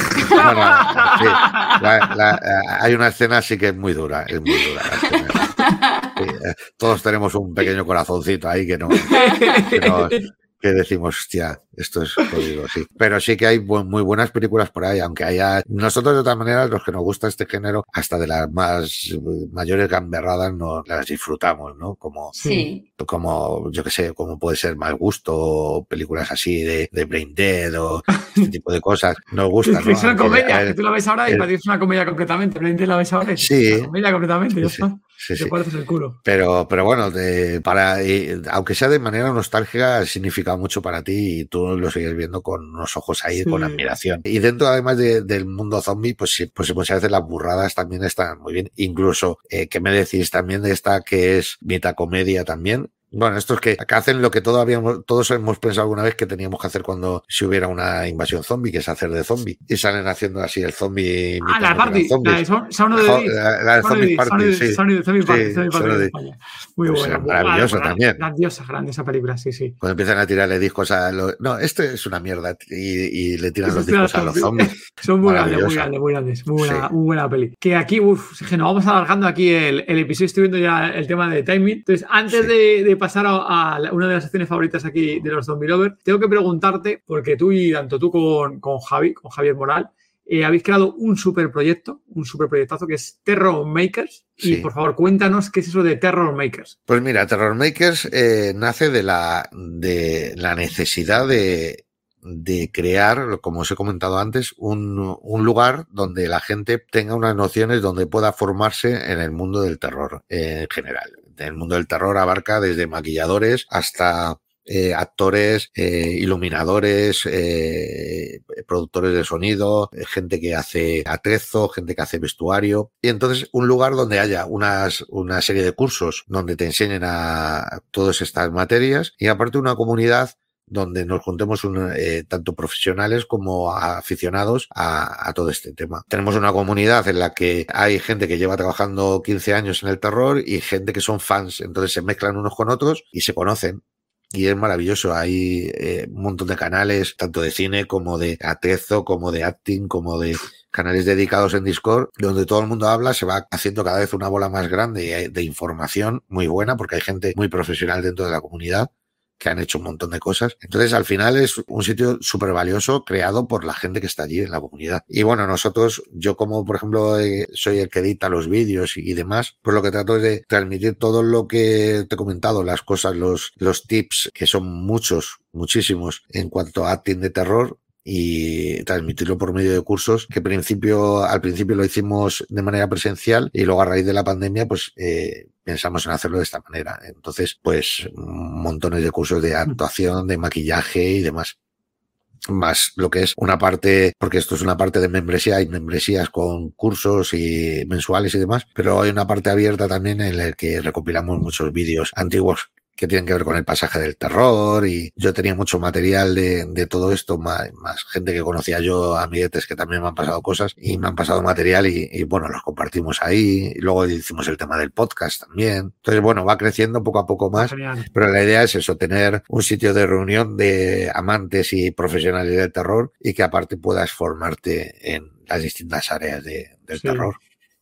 hay una escena así que es muy dura, es muy dura. Eh, todos tenemos un pequeño corazoncito ahí que no, que decimos, hostia, esto es jodido, sí. Pero sí que hay muy buenas películas por ahí, aunque haya. Nosotros, de todas maneras, los que nos gusta este género, hasta de las más mayores gamberradas, no las disfrutamos, ¿no? Como, sí. como yo qué sé, como puede ser Mal Gusto, o películas así de, de Brain Dead, o este tipo de cosas. Nos gustan. Es una comedia, que tú la ves ahora y parece una comedia completamente. Brain Dead la ves ahora y sí. una comedia completamente, sí, sí. Sí, el culo. Pero, pero bueno, de, para, aunque sea de manera nostálgica, significa mucho para ti y tú lo sigues viendo con unos ojos ahí, con admiración. Y dentro, además del mundo zombie, pues sí, pues muchas veces las burradas también están muy bien. Incluso, eh, ¿qué me decís también de esta que es comedia también? Bueno, estos que, que hacen lo que todos hemos pensado alguna vez que teníamos que hacer cuando si hubiera una invasión zombie, que es hacer de zombie. Y salen haciendo así el zombie. Ah, la party. La de Sound de La de Zombie Party, sí. Zombie Party. Zombie Party Muy pues buena. Maravillosa también. Grandiosa, grande esa película, sí, sí. Cuando empiezan a tirarle discos a los. No, este es una mierda. Y, le tiran los discos a los zombies. Son muy grandes, muy grandes, muy grandes. Muy buena, muy buena peli. Que aquí, uff, que nos vamos alargando aquí el, episodio. Estoy viendo ya el tema de timing. Entonces, antes de pasar a una de las secciones favoritas aquí de los Zombie Lovers, tengo que preguntarte, porque tú y tanto tú con, con Javi, con Javier Moral, eh, habéis creado un super proyecto, un super proyectazo que es Terror Makers. Y por favor, cuéntanos qué es eso de Terror Makers. Pues mira, Terror Makers eh, nace de la, de la necesidad de, de crear, como os he comentado antes, un, un, lugar donde la gente tenga unas nociones donde pueda formarse en el mundo del terror en general el mundo del terror abarca desde maquilladores hasta eh, actores, eh, iluminadores, eh, productores de sonido, gente que hace atrezo, gente que hace vestuario. Y entonces un lugar donde haya unas, una serie de cursos donde te enseñen a todas estas materias y aparte una comunidad donde nos juntemos un, eh, tanto profesionales como aficionados a, a, todo este tema. Tenemos una comunidad en la que hay gente que lleva trabajando 15 años en el terror y gente que son fans, entonces se mezclan unos con otros y se conocen. Y es maravilloso, hay eh, un montón de canales, tanto de cine como de atezo, como de acting, como de canales dedicados en Discord, donde todo el mundo habla, se va haciendo cada vez una bola más grande de información muy buena, porque hay gente muy profesional dentro de la comunidad que han hecho un montón de cosas. Entonces, al final es un sitio súper valioso creado por la gente que está allí en la comunidad. Y bueno, nosotros, yo como por ejemplo eh, soy el que edita los vídeos y, demás, pues lo que trato es de transmitir todo lo que te he comentado, las cosas, los, los tips, que son muchos, muchísimos en cuanto a acting de terror, y transmitirlo por medio de cursos que principio, al principio lo hicimos de manera presencial y luego a raíz de la pandemia pues eh, pensamos en hacerlo de esta manera. Entonces pues montones de cursos de actuación, de maquillaje y demás más lo que es una parte, porque esto es una parte de membresía, hay membresías con cursos y mensuales y demás, pero hay una parte abierta también en la que recopilamos muchos vídeos antiguos que tienen que ver con el pasaje del terror y yo tenía mucho material de, de todo esto, más, más, gente que conocía yo, amiguetes que también me han pasado cosas y me han pasado material y, y, bueno, los compartimos ahí y luego hicimos el tema del podcast también. Entonces, bueno, va creciendo poco a poco más, pero la idea es eso, tener un sitio de reunión de amantes y profesionales del terror y que aparte puedas formarte en las distintas áreas de, del sí. terror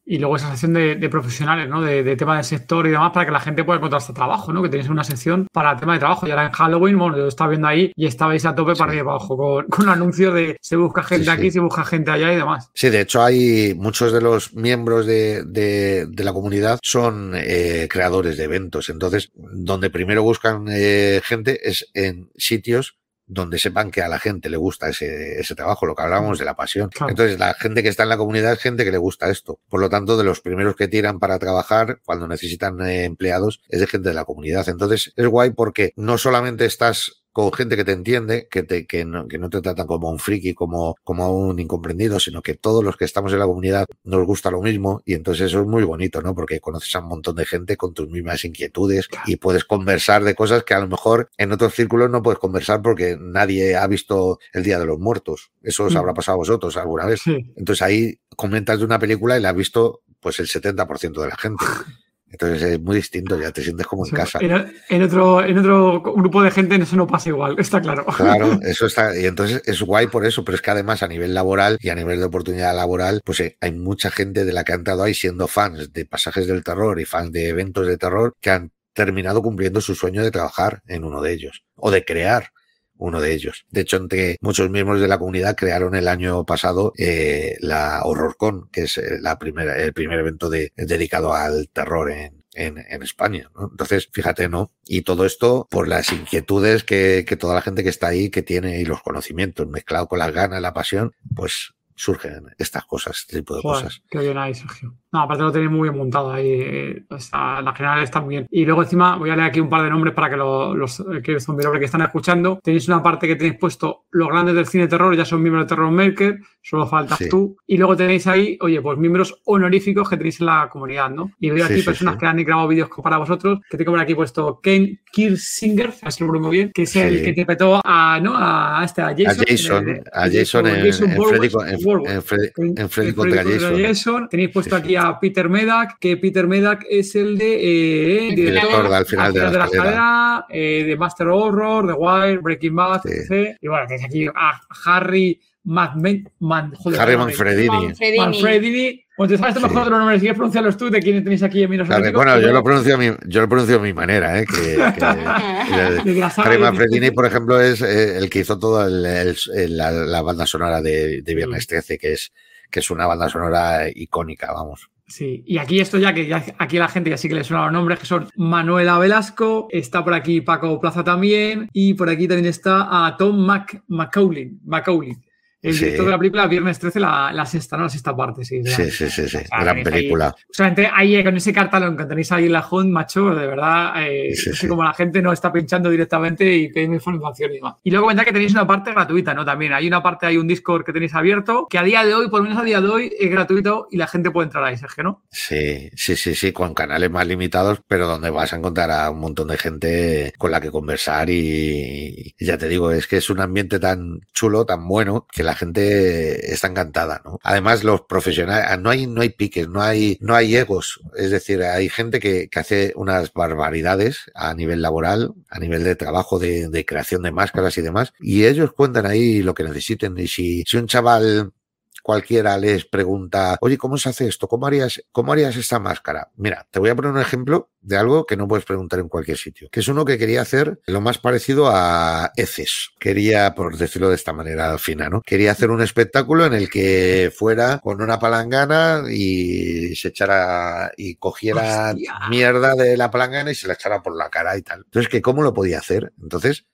y luego esa sección de, de profesionales, ¿no? De, de, tema del sector y demás para que la gente pueda encontrar este trabajo, ¿no? Que tenéis una sección para el tema de trabajo. Y ahora en Halloween, bueno, yo estaba viendo ahí y estabais a tope sí. para arriba y abajo con, con anuncios de se busca gente sí, aquí, se busca gente allá y demás. Sí, de hecho hay muchos de los miembros de, de la comunidad son eh, creadores de eventos. Entonces, donde primero buscan eh, gente es en sitios donde sepan que a la gente le gusta ese, ese trabajo, lo que hablábamos de la pasión. Claro. Entonces, la gente que está en la comunidad es gente que le gusta esto. Por lo tanto, de los primeros que tiran para trabajar cuando necesitan eh, empleados es de gente de la comunidad. Entonces, es guay porque no solamente estás con gente que te entiende, que, te, que, no, que no te tratan como un friki, como, como un incomprendido, sino que todos los que estamos en la comunidad nos gusta lo mismo y entonces eso es muy bonito, ¿no? Porque conoces a un montón de gente con tus mismas inquietudes y puedes conversar de cosas que a lo mejor en otros círculos no puedes conversar porque nadie ha visto el Día de los Muertos. Eso os habrá pasado a vosotros alguna vez. Entonces ahí comentas de una película y la has visto pues el 70% de la gente. Entonces es muy distinto, ya te sientes como en casa. En, en, otro, en otro grupo de gente eso no pasa igual, está claro. Claro, eso está, y entonces es guay por eso, pero es que además a nivel laboral y a nivel de oportunidad laboral, pues eh, hay mucha gente de la que ha entrado ahí siendo fans de pasajes del terror y fans de eventos de terror que han terminado cumpliendo su sueño de trabajar en uno de ellos o de crear uno de ellos. De hecho, entre muchos miembros de la comunidad crearon el año pasado eh, la HorrorCon, que es eh, la primera, el primer evento de, dedicado al terror en, en, en, España. Entonces, fíjate, ¿no? Y todo esto por las inquietudes que, que, toda la gente que está ahí, que tiene y los conocimientos, mezclado con las ganas, la pasión, pues surgen estas cosas, este tipo de Joder, cosas. Qué bien ahí, Sergio. No, aparte lo tenéis muy bien montado ahí. Está, la general está muy bien. Y luego encima voy a leer aquí un par de nombres para que lo, los que son que están escuchando. Tenéis una parte que tenéis puesto los grandes del cine terror, ya son miembros de Terror Maker, solo faltas sí. tú. Y luego tenéis ahí, oye, pues miembros honoríficos que tenéis en la comunidad, ¿no? Y veo aquí sí, personas sí, que han grabado vídeos para vosotros, que tengo por aquí puesto Ken Kirsinger, a ver si lo muy bien, que es el que interpretó a, ¿no? A, este, a Jason. A Jason, de, de, a Jason, en, Jason en, Freddy, en, en, Freddy, en Freddy contra Jason. Jason. Tenéis puesto aquí a Peter Medak, que Peter Medak es el de eh, el director al final, de, de la escalera, eh, de Master Horror, The Wire, Breaking Bad, sí. etc. Y bueno, tenéis aquí a Harry Man, Man, joder, Harry Manfredini. Manfredini. Manfredini. Bueno, te sabes sí. mejor de los nombres. Si pronunciarlos tú, de quién tenéis aquí en Minos claro, Bueno, yo lo, pronuncio a mi, yo lo pronuncio a mi manera. ¿eh? Que, que Harry Manfredini, por ejemplo, es eh, el que hizo toda el, el, la, la, banda sonora de, de Viernes 13, que es, que es una banda sonora icónica, vamos. Sí, y aquí esto ya que ya, aquí la gente ya sí que le suena los nombres, que son Manuela Velasco, está por aquí Paco Plaza también, y por aquí también está a Tom Mac, McCaulin, McCaulin. El Sí. director de la película, Viernes 13, la, la sexta, ¿no? La sexta parte, sí. Sí, sí, sí, sí. O sea, Gran tenéis ahí- película. Solamente ahí eh, con ese cartalón que tenéis ahí en la Hunt, macho, de verdad, eh, Sí, no sé sí. cómo la gente no está pinchando directamente y pidiendo información y demás. Y luego comentar que tenéis una parte gratuita, ¿no? También hay una parte, hay un Discord que tenéis abierto, que a día de hoy, por lo menos a día de hoy, es gratuito y la gente puede entrar ahí, Sergio, ¿no? Sí, sí, sí, sí, con canales más limitados, pero donde vas a encontrar a un montón de gente con la que conversar y, y ya te digo, es que es un ambiente tan chulo, tan bueno, que la gente está encantada, ¿no? Además, los profesionales, no hay, no hay piques, no hay, no hay egos, es decir, hay gente que, que hace unas barbaridades a nivel laboral, a nivel de trabajo, de, de creación de máscaras y demás, y ellos cuentan ahí lo que necesiten, y si, si un chaval cualquiera les pregunta, oye, ¿cómo se hace esto? ¿Cómo harías, ¿Cómo harías esta máscara? Mira, te voy a poner un ejemplo de algo que no puedes preguntar en cualquier sitio, que es uno que quería hacer lo más parecido a heces. Quería, por decirlo de esta manera fina, ¿no? Quería hacer un espectáculo en el que fuera con una palangana y se echara y cogiera Hostia. mierda de la palangana y se la echara por la cara y tal. Entonces, ¿que ¿cómo lo podía hacer? Entonces,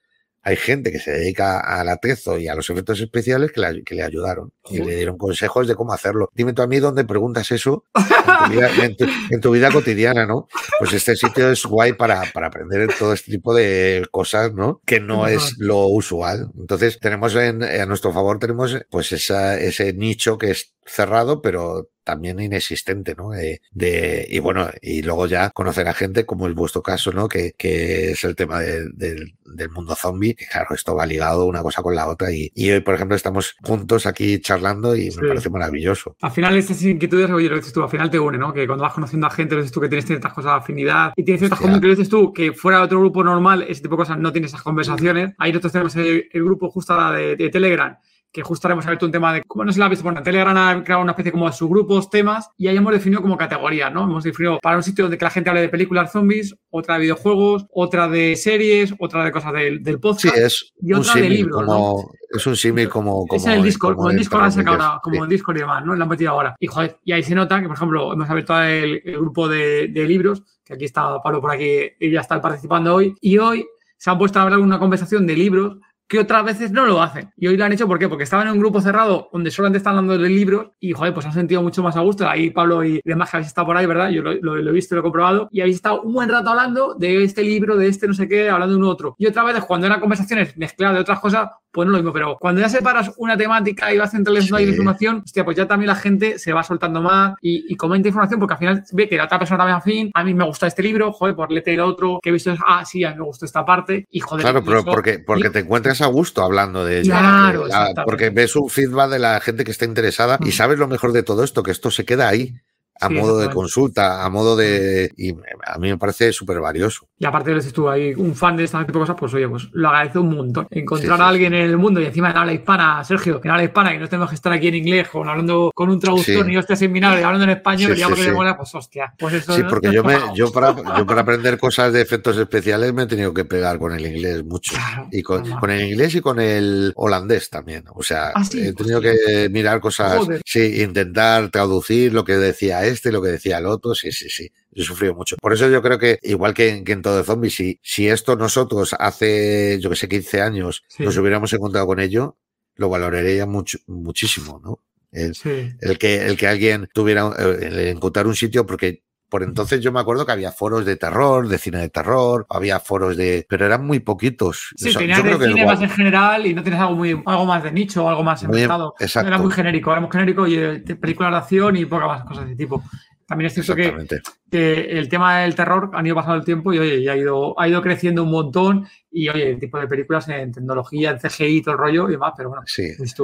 hay gente que se dedica al atezo y a los efectos especiales que, la- que le ayudaron y le dieron consejos de cómo hacerlo. Dime tú a mí dónde preguntas eso en tu vida, en tu- en tu vida cotidiana, ¿no? Pues este sitio es guay para, para aprender todo este tipo de cosas, ¿no? Que no es lo usual. Entonces, tenemos en, a nuestro favor, tenemos pues esa, ese nicho que es cerrado, pero también inexistente, ¿no? Eh, de, y bueno, y luego ya conocer a gente, como es vuestro caso, ¿no? Que, que es el tema de- del- del mundo zombie, claro, esto va ligado una cosa con la otra y, y hoy, por ejemplo, estamos juntos aquí charlando y Sí. me parece maravilloso. Al final, estas inquietudes, oye, lo dices tú, al final te une, ¿no? Que cuando vas conociendo a gente, lo dices tú que tienes ciertas cosas de afinidad y tienes ciertas comunes que lo dices tú, que fuera de otro grupo normal, ese tipo de cosas no tienes esas conversaciones. Ahí nosotros tenemos el, el grupo justo de, de Telegram, que justo haremos abierto un tema de, como no se lo ha visto, bueno, Telegram ha creado una especie como de subgrupos, temas, y ahí hemos definido como categorías, ¿no? Hemos definido para un sitio donde que la gente hable de películas zombies, otra de videojuegos, otra de series, otra de cosas del, del Sí, podcast. es Y un otra de libros, como, es un símil como, como, es en el Discord, como el Discord han sacado ahora, como Sí. en Discord y demás, ¿no? La han metido ahora. Y joder, y ahí se nota que, por ejemplo, hemos abierto el, el grupo de, de libros, que aquí está Pablo por aquí y ya está participando hoy, y hoy se han puesto a hablar una conversación de libros que otras veces no lo hacen. Y hoy lo han hecho, ¿por qué? Porque estaban en un grupo cerrado donde solamente están hablando de libros y, joder, pues han sentido mucho más a gusto. Ahí Pablo y demás que habéis estado por ahí, ¿verdad? Yo lo, he visto lo he comprobado. Y habéis estado un buen rato hablando de este libro, de este no sé qué, hablando de un otro. Y otra vez, cuando eran conversaciones mezcladas de otras cosas, pues no lo mismo. Pero cuando ya separas una temática y vas centrales no hay Sí. información, hostia, pues ya también la gente se va soltando más y, y comenta información porque al final ve que la otra persona también afín, a mí me gusta este libro, joder, por léete el otro, que he visto, ah, sí, a mí me gustó esta parte y joder. Claro, pero eso- porque, porque y- te encuentras a gusto hablando de ello. Claro, la- exactamente. porque ves un feedback de la gente que está interesada y Mm. sabes lo mejor de todo esto, que esto se queda ahí, a Sí, modo de consulta, a modo de... Y a mí me parece súper valioso. Y aparte de tú ahí, un fan de este tipo de cosas, pues oye, pues lo agradece un montón. Encontrar Sí, sí, a alguien en el mundo y encima en habla hispana, Sergio, que en habla hispana, que no tenemos que estar aquí en inglés, con hablando con un traductor y hostias en vinagre, hablando en español, y algo que le mola, pues hostia. Pues eso Sí, porque yo, me, pagado. yo, para, yo para aprender cosas de efectos especiales me he tenido que pegar con el inglés mucho. Claro, Y con, con el inglés y con el holandés también. O sea, Ah, he tenido que mirar cosas, Joder. sí, intentar traducir lo que decía este, lo que decía el otro, sí, sí, sí. Yo he sufrido mucho. Por eso yo creo que, igual que, en- que en todo zombie, si, si esto nosotros hace, yo que sé, 15 años Sí. nos hubiéramos encontrado con ello, lo valoraría mucho, muchísimo, ¿no? El, Sí. el que, el que alguien tuviera, eh, el encontrar un sitio, porque por entonces yo me acuerdo que había foros de terror, de cine de terror, había foros de, pero eran muy poquitos. Sí, Eso- tenías yo de que cine más en general y no tienes algo muy algo más de nicho o algo más inventado. exacto. Era muy genérico, era muy genérico y eh, películas de acción y pocas más cosas de tipo. También es cierto que, que el tema del terror ha ido pasando el tiempo y oye, y ha ido, ha ido creciendo un montón y oye, el tipo de películas en tecnología, en CGI, todo el rollo y demás, pero bueno, Sí.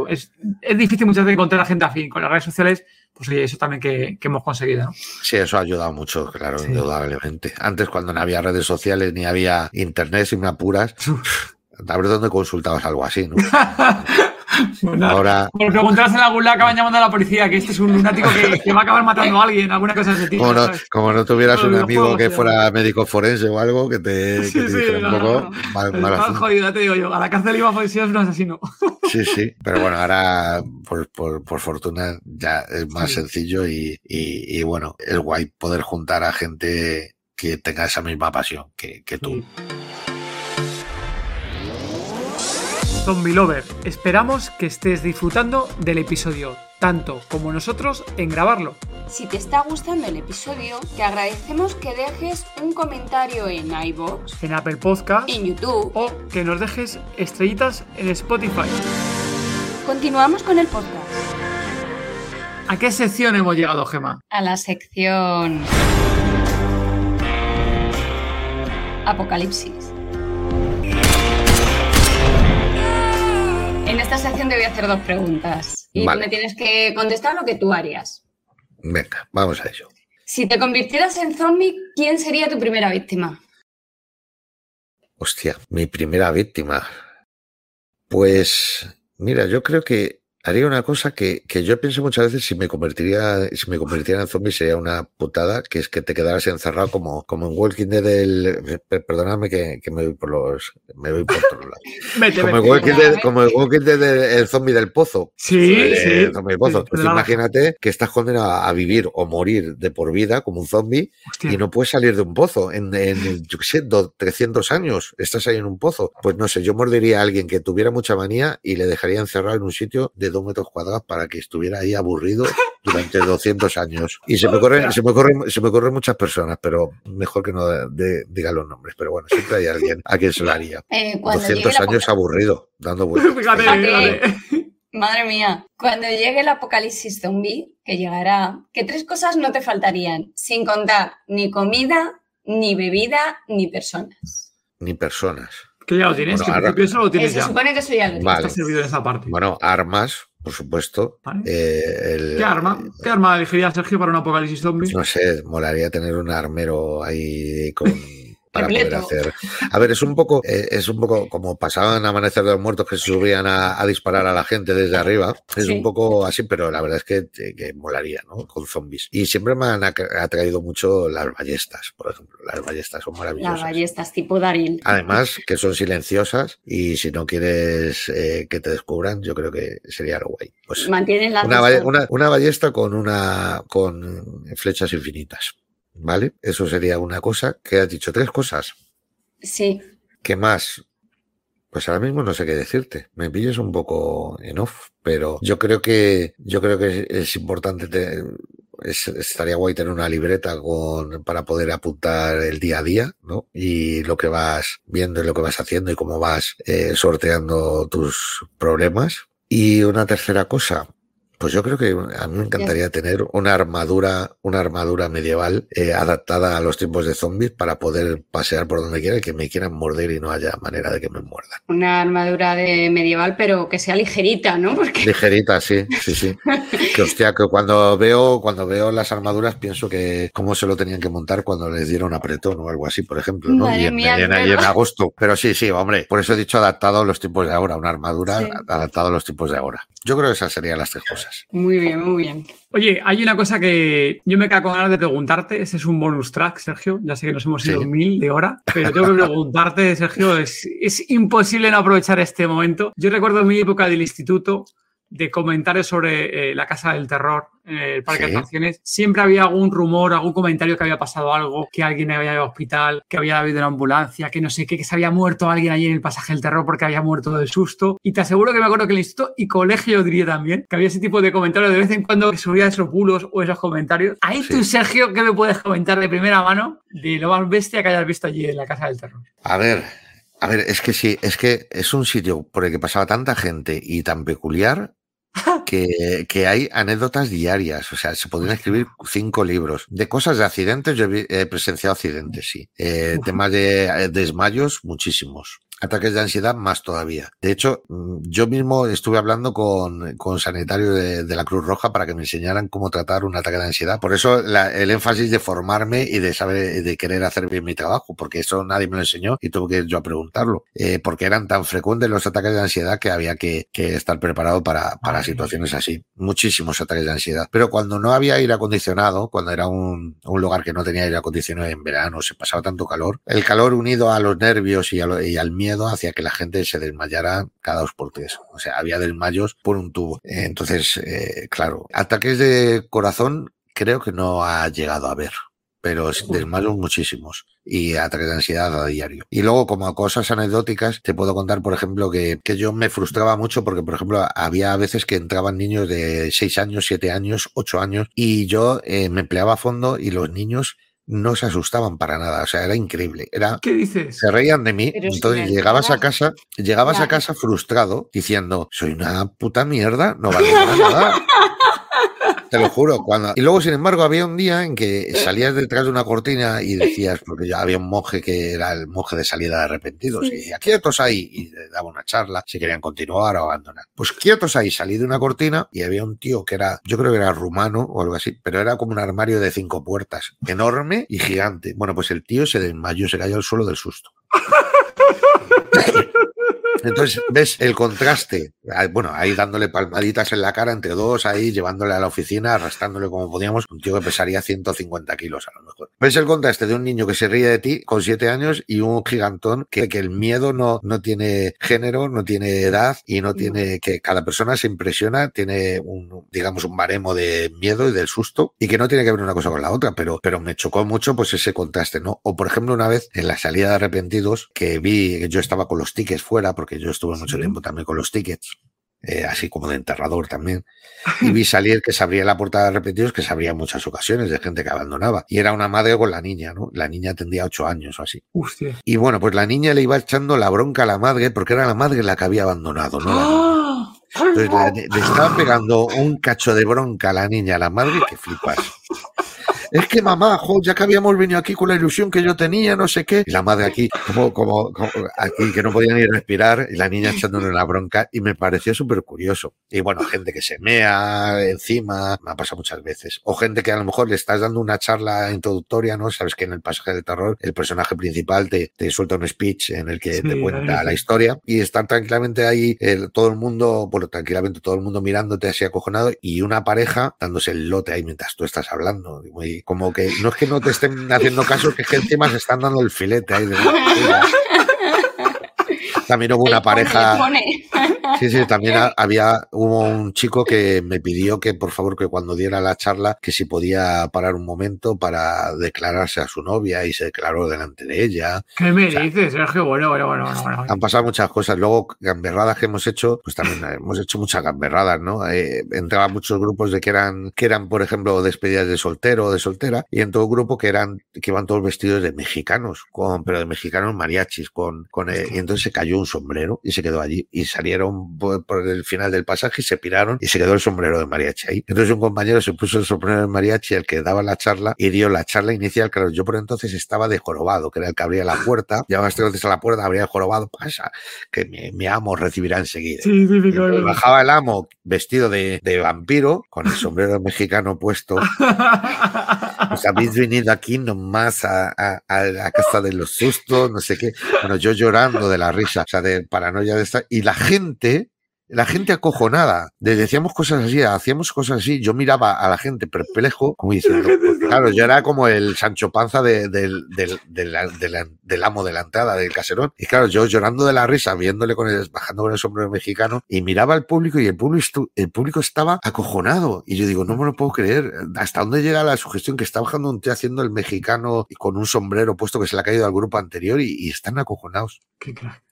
es, es difícil muchas veces encontrar a gente afín con las redes sociales, pues oye, eso también que, que hemos conseguido, ¿no? Sí, eso ha ayudado mucho, claro, Sí. indudablemente. Antes, cuando no había redes sociales ni había internet, si me apuras, a ver dónde consultabas algo así, ¿no? Nada, Ahora, Por preguntarse en algún lado acaban llamando a la policía que este es un lunático que, que va a acabar matando a alguien, alguna cosa de ese tipo. como no, no tuvieras un amigo que fuera médico forense o algo, que te, que Sí, te sí, dijera un no, poco no, no. mal, jodido, ya te digo yo. A la cárcel iba a si es un asesino. Sí, sí, pero bueno, ahora por, por, por fortuna ya es más Sí. sencillo y, y, y bueno, es guay poder juntar a gente que tenga esa misma pasión que, que tú. Zombie Lover, esperamos que estés disfrutando del episodio, tanto como nosotros en grabarlo. Si te está gustando el episodio, te agradecemos que dejes un comentario en iVoox, En Apple Podcast en YouTube. o que nos dejes estrellitas en Spotify. Continuamos con el podcast. ¿A qué sección hemos llegado, Gema? A la sección Apocalipsis. Esta sección te voy a hacer dos preguntas y Vale. tú me tienes que contestar lo que tú harías. Venga, vamos a ello. Si te convirtieras en zombie, ¿quién sería tu primera víctima? Hostia, mi primera víctima. Pues, mira, yo creo que haría una cosa que, que yo pienso muchas veces si me convertiría, si me convirtiera en zombie sería una putada, que es que te quedaras encerrado como, como en Walking Dead del, per- perdóname que, que me voy por los, me voy por otro lado. Como el vete. Walking Dead, como el Walking Dead del el zombie del pozo. Sí, Eh, sí. el zombie del pozo. Sí, Pues imagínate que estás condenado a vivir o morir de por vida como un zombie Hostia. y no puedes salir de un pozo. En, en yo qué sé, do- 300 años estás ahí en un pozo. Pues no sé, yo mordería a alguien que tuviera mucha manía y le dejaría encerrado en un sitio de dos metros cuadrados para que estuviera ahí aburrido durante 200 años. Y se me ocurren, se me ocurren, se me ocurren muchas personas, pero mejor que no de- de- diga los nombres. Pero bueno, siempre hay alguien a quien se lo haría. Eh, cuando 200 llegue el años aburrido, dando vueltas. Fíjate, Fíjate. fíjate. Madre mía, cuando llegue el apocalipsis zombie, que llegará, que tres cosas no te faltarían, sin contar ni comida, ni bebida, ni personas. Ni personas. Que ya lo tienes, Bueno, ahora- eso lo Eh, tienes se ya. supone que eso ya lo tienes. Vale. Está servido en esa parte. Bueno, armas, por supuesto. Vale. Eh, el- ¿Qué arma? ¿Qué arma elegiría Sergio para un apocalipsis zombie? No sé, molaría tener un armero ahí con para poder hacer. A ver, es un poco, eh, es un poco como pasaban Amanecer de los Muertos que se subían a, a disparar a la gente desde arriba. Es Sí. un poco así, pero la verdad es que, que molaría, ¿no? Con zombies. Y siempre me han atraído mucho las ballestas, por ejemplo. Las ballestas son Las maravillosas. ballestas tipo Daryl. Además, que son silenciosas y si no quieres eh, que te descubran, yo creo que sería lo guay. Pues Mantienes la una, una ballesta con una con flechas infinitas. ¿Vale? Eso sería una cosa. que has dicho? Tres cosas. Sí, ¿Qué más? Pues ahora mismo no sé qué decirte. Me pilles un poco en off, pero yo creo que yo creo que es importante te- es- estaría guay tener una libreta con para poder apuntar el día a día, ¿no? Y lo que vas viendo y lo que vas haciendo y cómo vas eh, sorteando tus problemas. Y una tercera cosa, pues yo creo que a mí me encantaría tener una armadura, una armadura medieval eh, adaptada a los tiempos de zombies para poder pasear por donde quiera y que me quieran morder y no haya manera de que me muerdan. una armadura de medieval, pero que sea ligerita, ¿no? Porque Ligerita, sí, sí, sí. Que hostia, que cuando veo, cuando veo las armaduras pienso que cómo se lo tenían que montar cuando les dieron apretón o algo así, por ejemplo, ¿no? Madre y, en, mía, agosto. Pero sí, sí, hombre. Por eso he dicho adaptado a los tiempos de ahora, una armadura Sí. adaptada a los tiempos de ahora. Yo creo que esas serían las tres cosas. Muy bien, muy bien. Oye, hay una cosa que yo me quedo con ganas de preguntarte. Este es un bonus track, Sergio. Ya sé que nos hemos ido Sí. mil de hora, pero tengo que preguntarte, Sergio. Es, es imposible no aprovechar este momento. Yo recuerdo mi época del instituto de comentarios sobre eh, la casa del terror en el parque Sí. de atracciones. Siempre había algún rumor, algún comentario que había pasado algo, que alguien había ido al hospital, que había habido una ambulancia, que no sé qué, que se había muerto alguien allí en el pasaje del terror porque había muerto del susto. Y te aseguro que me acuerdo que el instituto y colegio diría también que había ese tipo de comentarios de vez en cuando que subía esos bulos o esos comentarios. Ahí Sí. tú, Sergio, ¿qué me puedes comentar de primera mano de lo más bestia que hayas visto allí en la casa del terror? A ver, a ver, es que sí, es que es un sitio por el que pasaba tanta gente y tan peculiar que, que hay anécdotas diarias. O sea, se podrían escribir cinco libros. De cosas de accidentes, yo he, presenciado accidentes, sí. Eh, temas de eh, desmayos, muchísimos. Ataques de ansiedad, más todavía. De hecho, mm, yo mismo estuve hablando con, con sanitarios de, de la Cruz Roja para que me enseñaran cómo tratar un ataque de ansiedad. Por eso la- el énfasis de formarme y de saber, de querer hacer bien mi trabajo, porque eso nadie me lo enseñó y tuve que ir yo a preguntarlo. Eh, porque eran tan frecuentes los ataques de ansiedad que había que, que estar preparado para, para situaciones así. Muchísimos ataques de ansiedad. Pero cuando no había aire acondicionado, cuando era un, un lugar que no tenía aire acondicionado en verano, se pasaba tanto calor, el calor unido a los nervios y, a lo- y al miedo hacía que la gente se desmayara cada dos por tres. O sea, había desmayos por un tubo. Entonces, eh, claro, ataques de corazón creo que no ha llegado a ver, pero es- desmayos muchísimos. y ataques de ansiedad a diario. Y luego, como cosas anecdóticas, te puedo contar, por ejemplo, que, que yo me frustraba mucho porque, por ejemplo, había veces que entraban niños de 6 años, 7 años, 8 años y yo eh, me empleaba a fondo y los niños no se asustaban para nada, o sea, era increíble. Era, ¿Qué dices? Se reían de mí, Pero entonces llegabas a casa, llegabas a casa frustrado diciendo, soy una puta mierda, no vale nada. Te lo juro. Cuando... Y luego, sin embargo, había un día en que salías detrás de una cortina y decías, porque ya había un monje que era el monje de salida de arrepentidos, y decía, quietos ahí, y daba una charla si querían continuar o abandonar. Pues quietos ahí, salí de una cortina y había un tío que era, yo creo que era rumano o algo así, pero era como un armario de cinco puertas, enorme y gigante. Bueno, pues el tío se desmayó, se cayó al suelo del susto. Entonces, ves el contraste. Bueno, ahí dándole palmaditas en la cara entre dos, ahí llevándole a la oficina, arrastrándole como podíamos, un tío que pesaría 150 kilos a lo mejor. Ves el contraste de un niño que se ríe de ti con siete años y un gigantón que, que el miedo no, no tiene género, no tiene edad y no tiene que cada persona se impresiona, tiene un, digamos, un baremo de miedo y del susto y que no tiene que ver una cosa con la otra, pero, pero me chocó mucho pues ese contraste, ¿no? O por ejemplo, una vez en la salida de arrepentidos que vi que yo estaba con los tickets fuera, porque yo estuve mucho tiempo también con los tickets. Eh, así como de enterrador también, y vi salir que se abría la puerta de arrepentidos, que se abría en muchas ocasiones de gente que abandonaba. Y era una madre con la niña, ¿no? La niña tendría ocho años o así. Hostia. Y bueno, pues la niña le iba echando la bronca a la madre porque era la madre la que había abandonado, ¿no? ¡Ah! Entonces la- le estaba pegando un cacho de bronca a la niña, a la madre, que flipas. Es que mamá, jo, ya que habíamos venido aquí con la ilusión que yo tenía, no sé qué. Y la madre aquí, como, como, como aquí, que no podía ni respirar, y la niña echándole la bronca, y me pareció súper curioso. Y bueno, gente que se mea encima, me ha pasado muchas veces. O gente que a lo mejor le estás dando una charla introductoria, ¿no? Sabes que en el pasaje de terror, el personaje principal te, te suelta un speech en el que Sí, te cuenta la historia, y estar tranquilamente ahí, el- todo el mundo, bueno, tranquilamente todo el mundo mirándote así acojonado, y una pareja dándose el lote ahí mientras tú estás hablando. Y muy- como que no es que no te estén haciendo caso, que es que encima se están dando el filete ahí. de- También hubo una pareja. Sí, sí, también ha- había, hubo un chico que me pidió que por favor que cuando diera la charla que si podía parar un momento para declararse a su novia y se declaró delante de ella. ¿Qué me O sea, dices, Sergio? Bueno, bueno, bueno, bueno. bueno. Han pasado muchas cosas. Luego, gamberradas que hemos hecho, pues también hemos hecho muchas gamberradas, ¿no? Eh, entraban muchos grupos de que eran, que eran, por ejemplo, despedidas de soltero o de soltera, y en todo grupo que eran, que iban todos vestidos de mexicanos, con, pero de mexicanos mariachis, con, con, eh, y entonces se cayó un sombrero y se quedó allí. Y salieron por, por el final del pasaje y se piraron y se quedó el sombrero de mariachi ahí. Entonces un compañero se puso el sombrero de mariachi, el que daba la charla, y dio la charla inicial. Claro, yo por entonces estaba de jorobado, que era el que abría la puerta, llamabas tres veces a la puerta, abría el jorobado, pasa, que mi, mi amo recibirá enseguida. Sí, bajaba el amo vestido de, de vampiro, con el sombrero mexicano puesto. Pues habéis venido aquí nomás a, a- a la casa de los sustos, no sé qué. Bueno, yo llorando de la risa, o sea, de paranoia de esta. Y la gente, la gente acojonada. Decíamos cosas así, hacíamos cosas así. Yo miraba a la gente perplejo, como diciendo, claro, yo era como el Sancho Panza de- del, del, del- amo de la entrada del caserón. Y claro, yo llorando de la risa, viéndole con el, bajando con el sombrero mexicano, y miraba al público y el público, el público estaba acojonado. Y yo digo, no me lo puedo creer. ¿Hasta dónde llega la sugestión que está bajando un tío haciendo el mexicano con un sombrero puesto que se le ha caído al grupo anterior y, y están acojonados? Qué crack.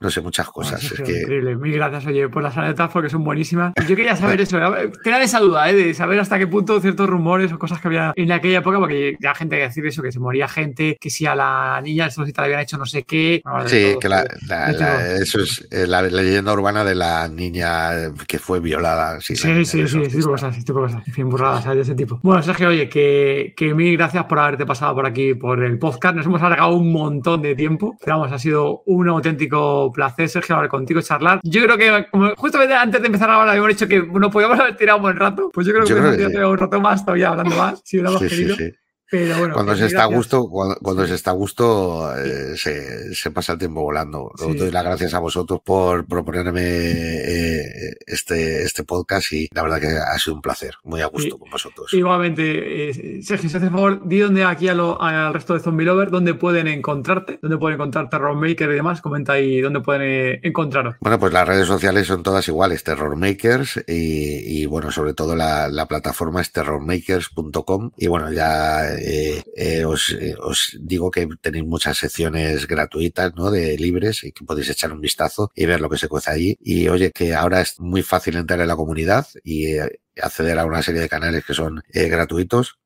No sé, muchas Bueno, cosas. Es que Increíble. Mil gracias, oye, por las anécdotas porque son buenísimas. Yo quería saber eso, tenía esa duda, ¿eh? De saber hasta qué punto ciertos rumores o cosas que había en aquella época, porque la gente que decir eso, que se moría gente, que si a la niña el solcita le habían hecho no sé qué. Sí, todo, que la, la- la- eso es eh, la, leyenda urbana de la niña que fue violada. Sí, Sí, sí, del sí, exorcista. cosas, de cosas. En fin, burradas ¿sabes? de ese tipo. Bueno, Sergio, oye, que, que mil gracias por haberte pasado por aquí por el podcast. Nos hemos alargado un montón de tiempo, pero vamos, ha sido un auténtico placer, Sergio, hablar contigo, charlar. Yo creo que, como justamente antes de empezar ahora, habíamos dicho que nos podíamos haber tirado un buen rato. Pues yo creo que Yo nos creo que sí. tirado un rato más todavía hablando más, si hubiéramos sí, querido. sí. Pero bueno, Cuando se está a gracias. gusto, cuando, cuando se está a gusto, eh, se, se pasa el tiempo volando. Os Sí. doy las gracias a vosotros por proponerme eh, este, este podcast y la verdad que ha sido un placer, muy a gusto con vosotros. Igualmente, eh, Sergio, si haces favor, di donde aquí al resto de Zombie Lover, dónde pueden encontrarte, dónde pueden encontrar Terror Maker y demás, comenta ahí dónde pueden eh, encontraros. Bueno, pues las redes sociales son todas iguales, Terror Makers y, bueno, sobre todo la, plataforma es terrormakers.com y bueno, ya eh, os, os digo que tenéis muchas secciones gratuitas, ¿no? De libres y que podéis echar un vistazo y ver lo que se cuece allí. Y oye, que ahora es muy fácil entrar en la comunidad y eh, acceder a una serie de canales que son eh, gratuitos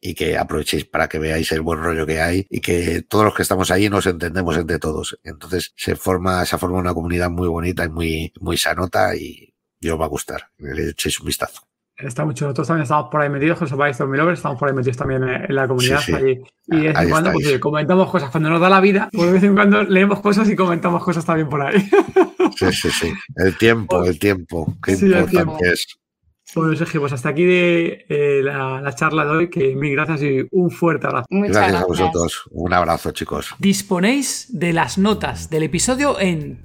y que aprovechéis para que veáis el buen rollo que hay y que todos los que estamos ahí nos entendemos entre todos. Entonces se forma, se forma una comunidad muy bonita y muy, muy sanota y yo os va a gustar. Le echéis un vistazo. Está mucho. Nosotros también estamos por ahí metidos, José Páez Lovers, estamos por ahí metidos también en la comunidad. Allí. Y de vez en cuando pues, comentamos cosas. Cuando nos da la vida, pues de vez en cuando leemos cosas y comentamos cosas también por ahí. Sí, sí, sí. El tiempo, el tiempo. Qué importante es. Bueno, Sergio, pues hasta aquí de eh, la, charla de hoy, que mil gracias y un fuerte abrazo. gracias, a vosotros. Un abrazo, chicos. Disponéis de las notas del episodio en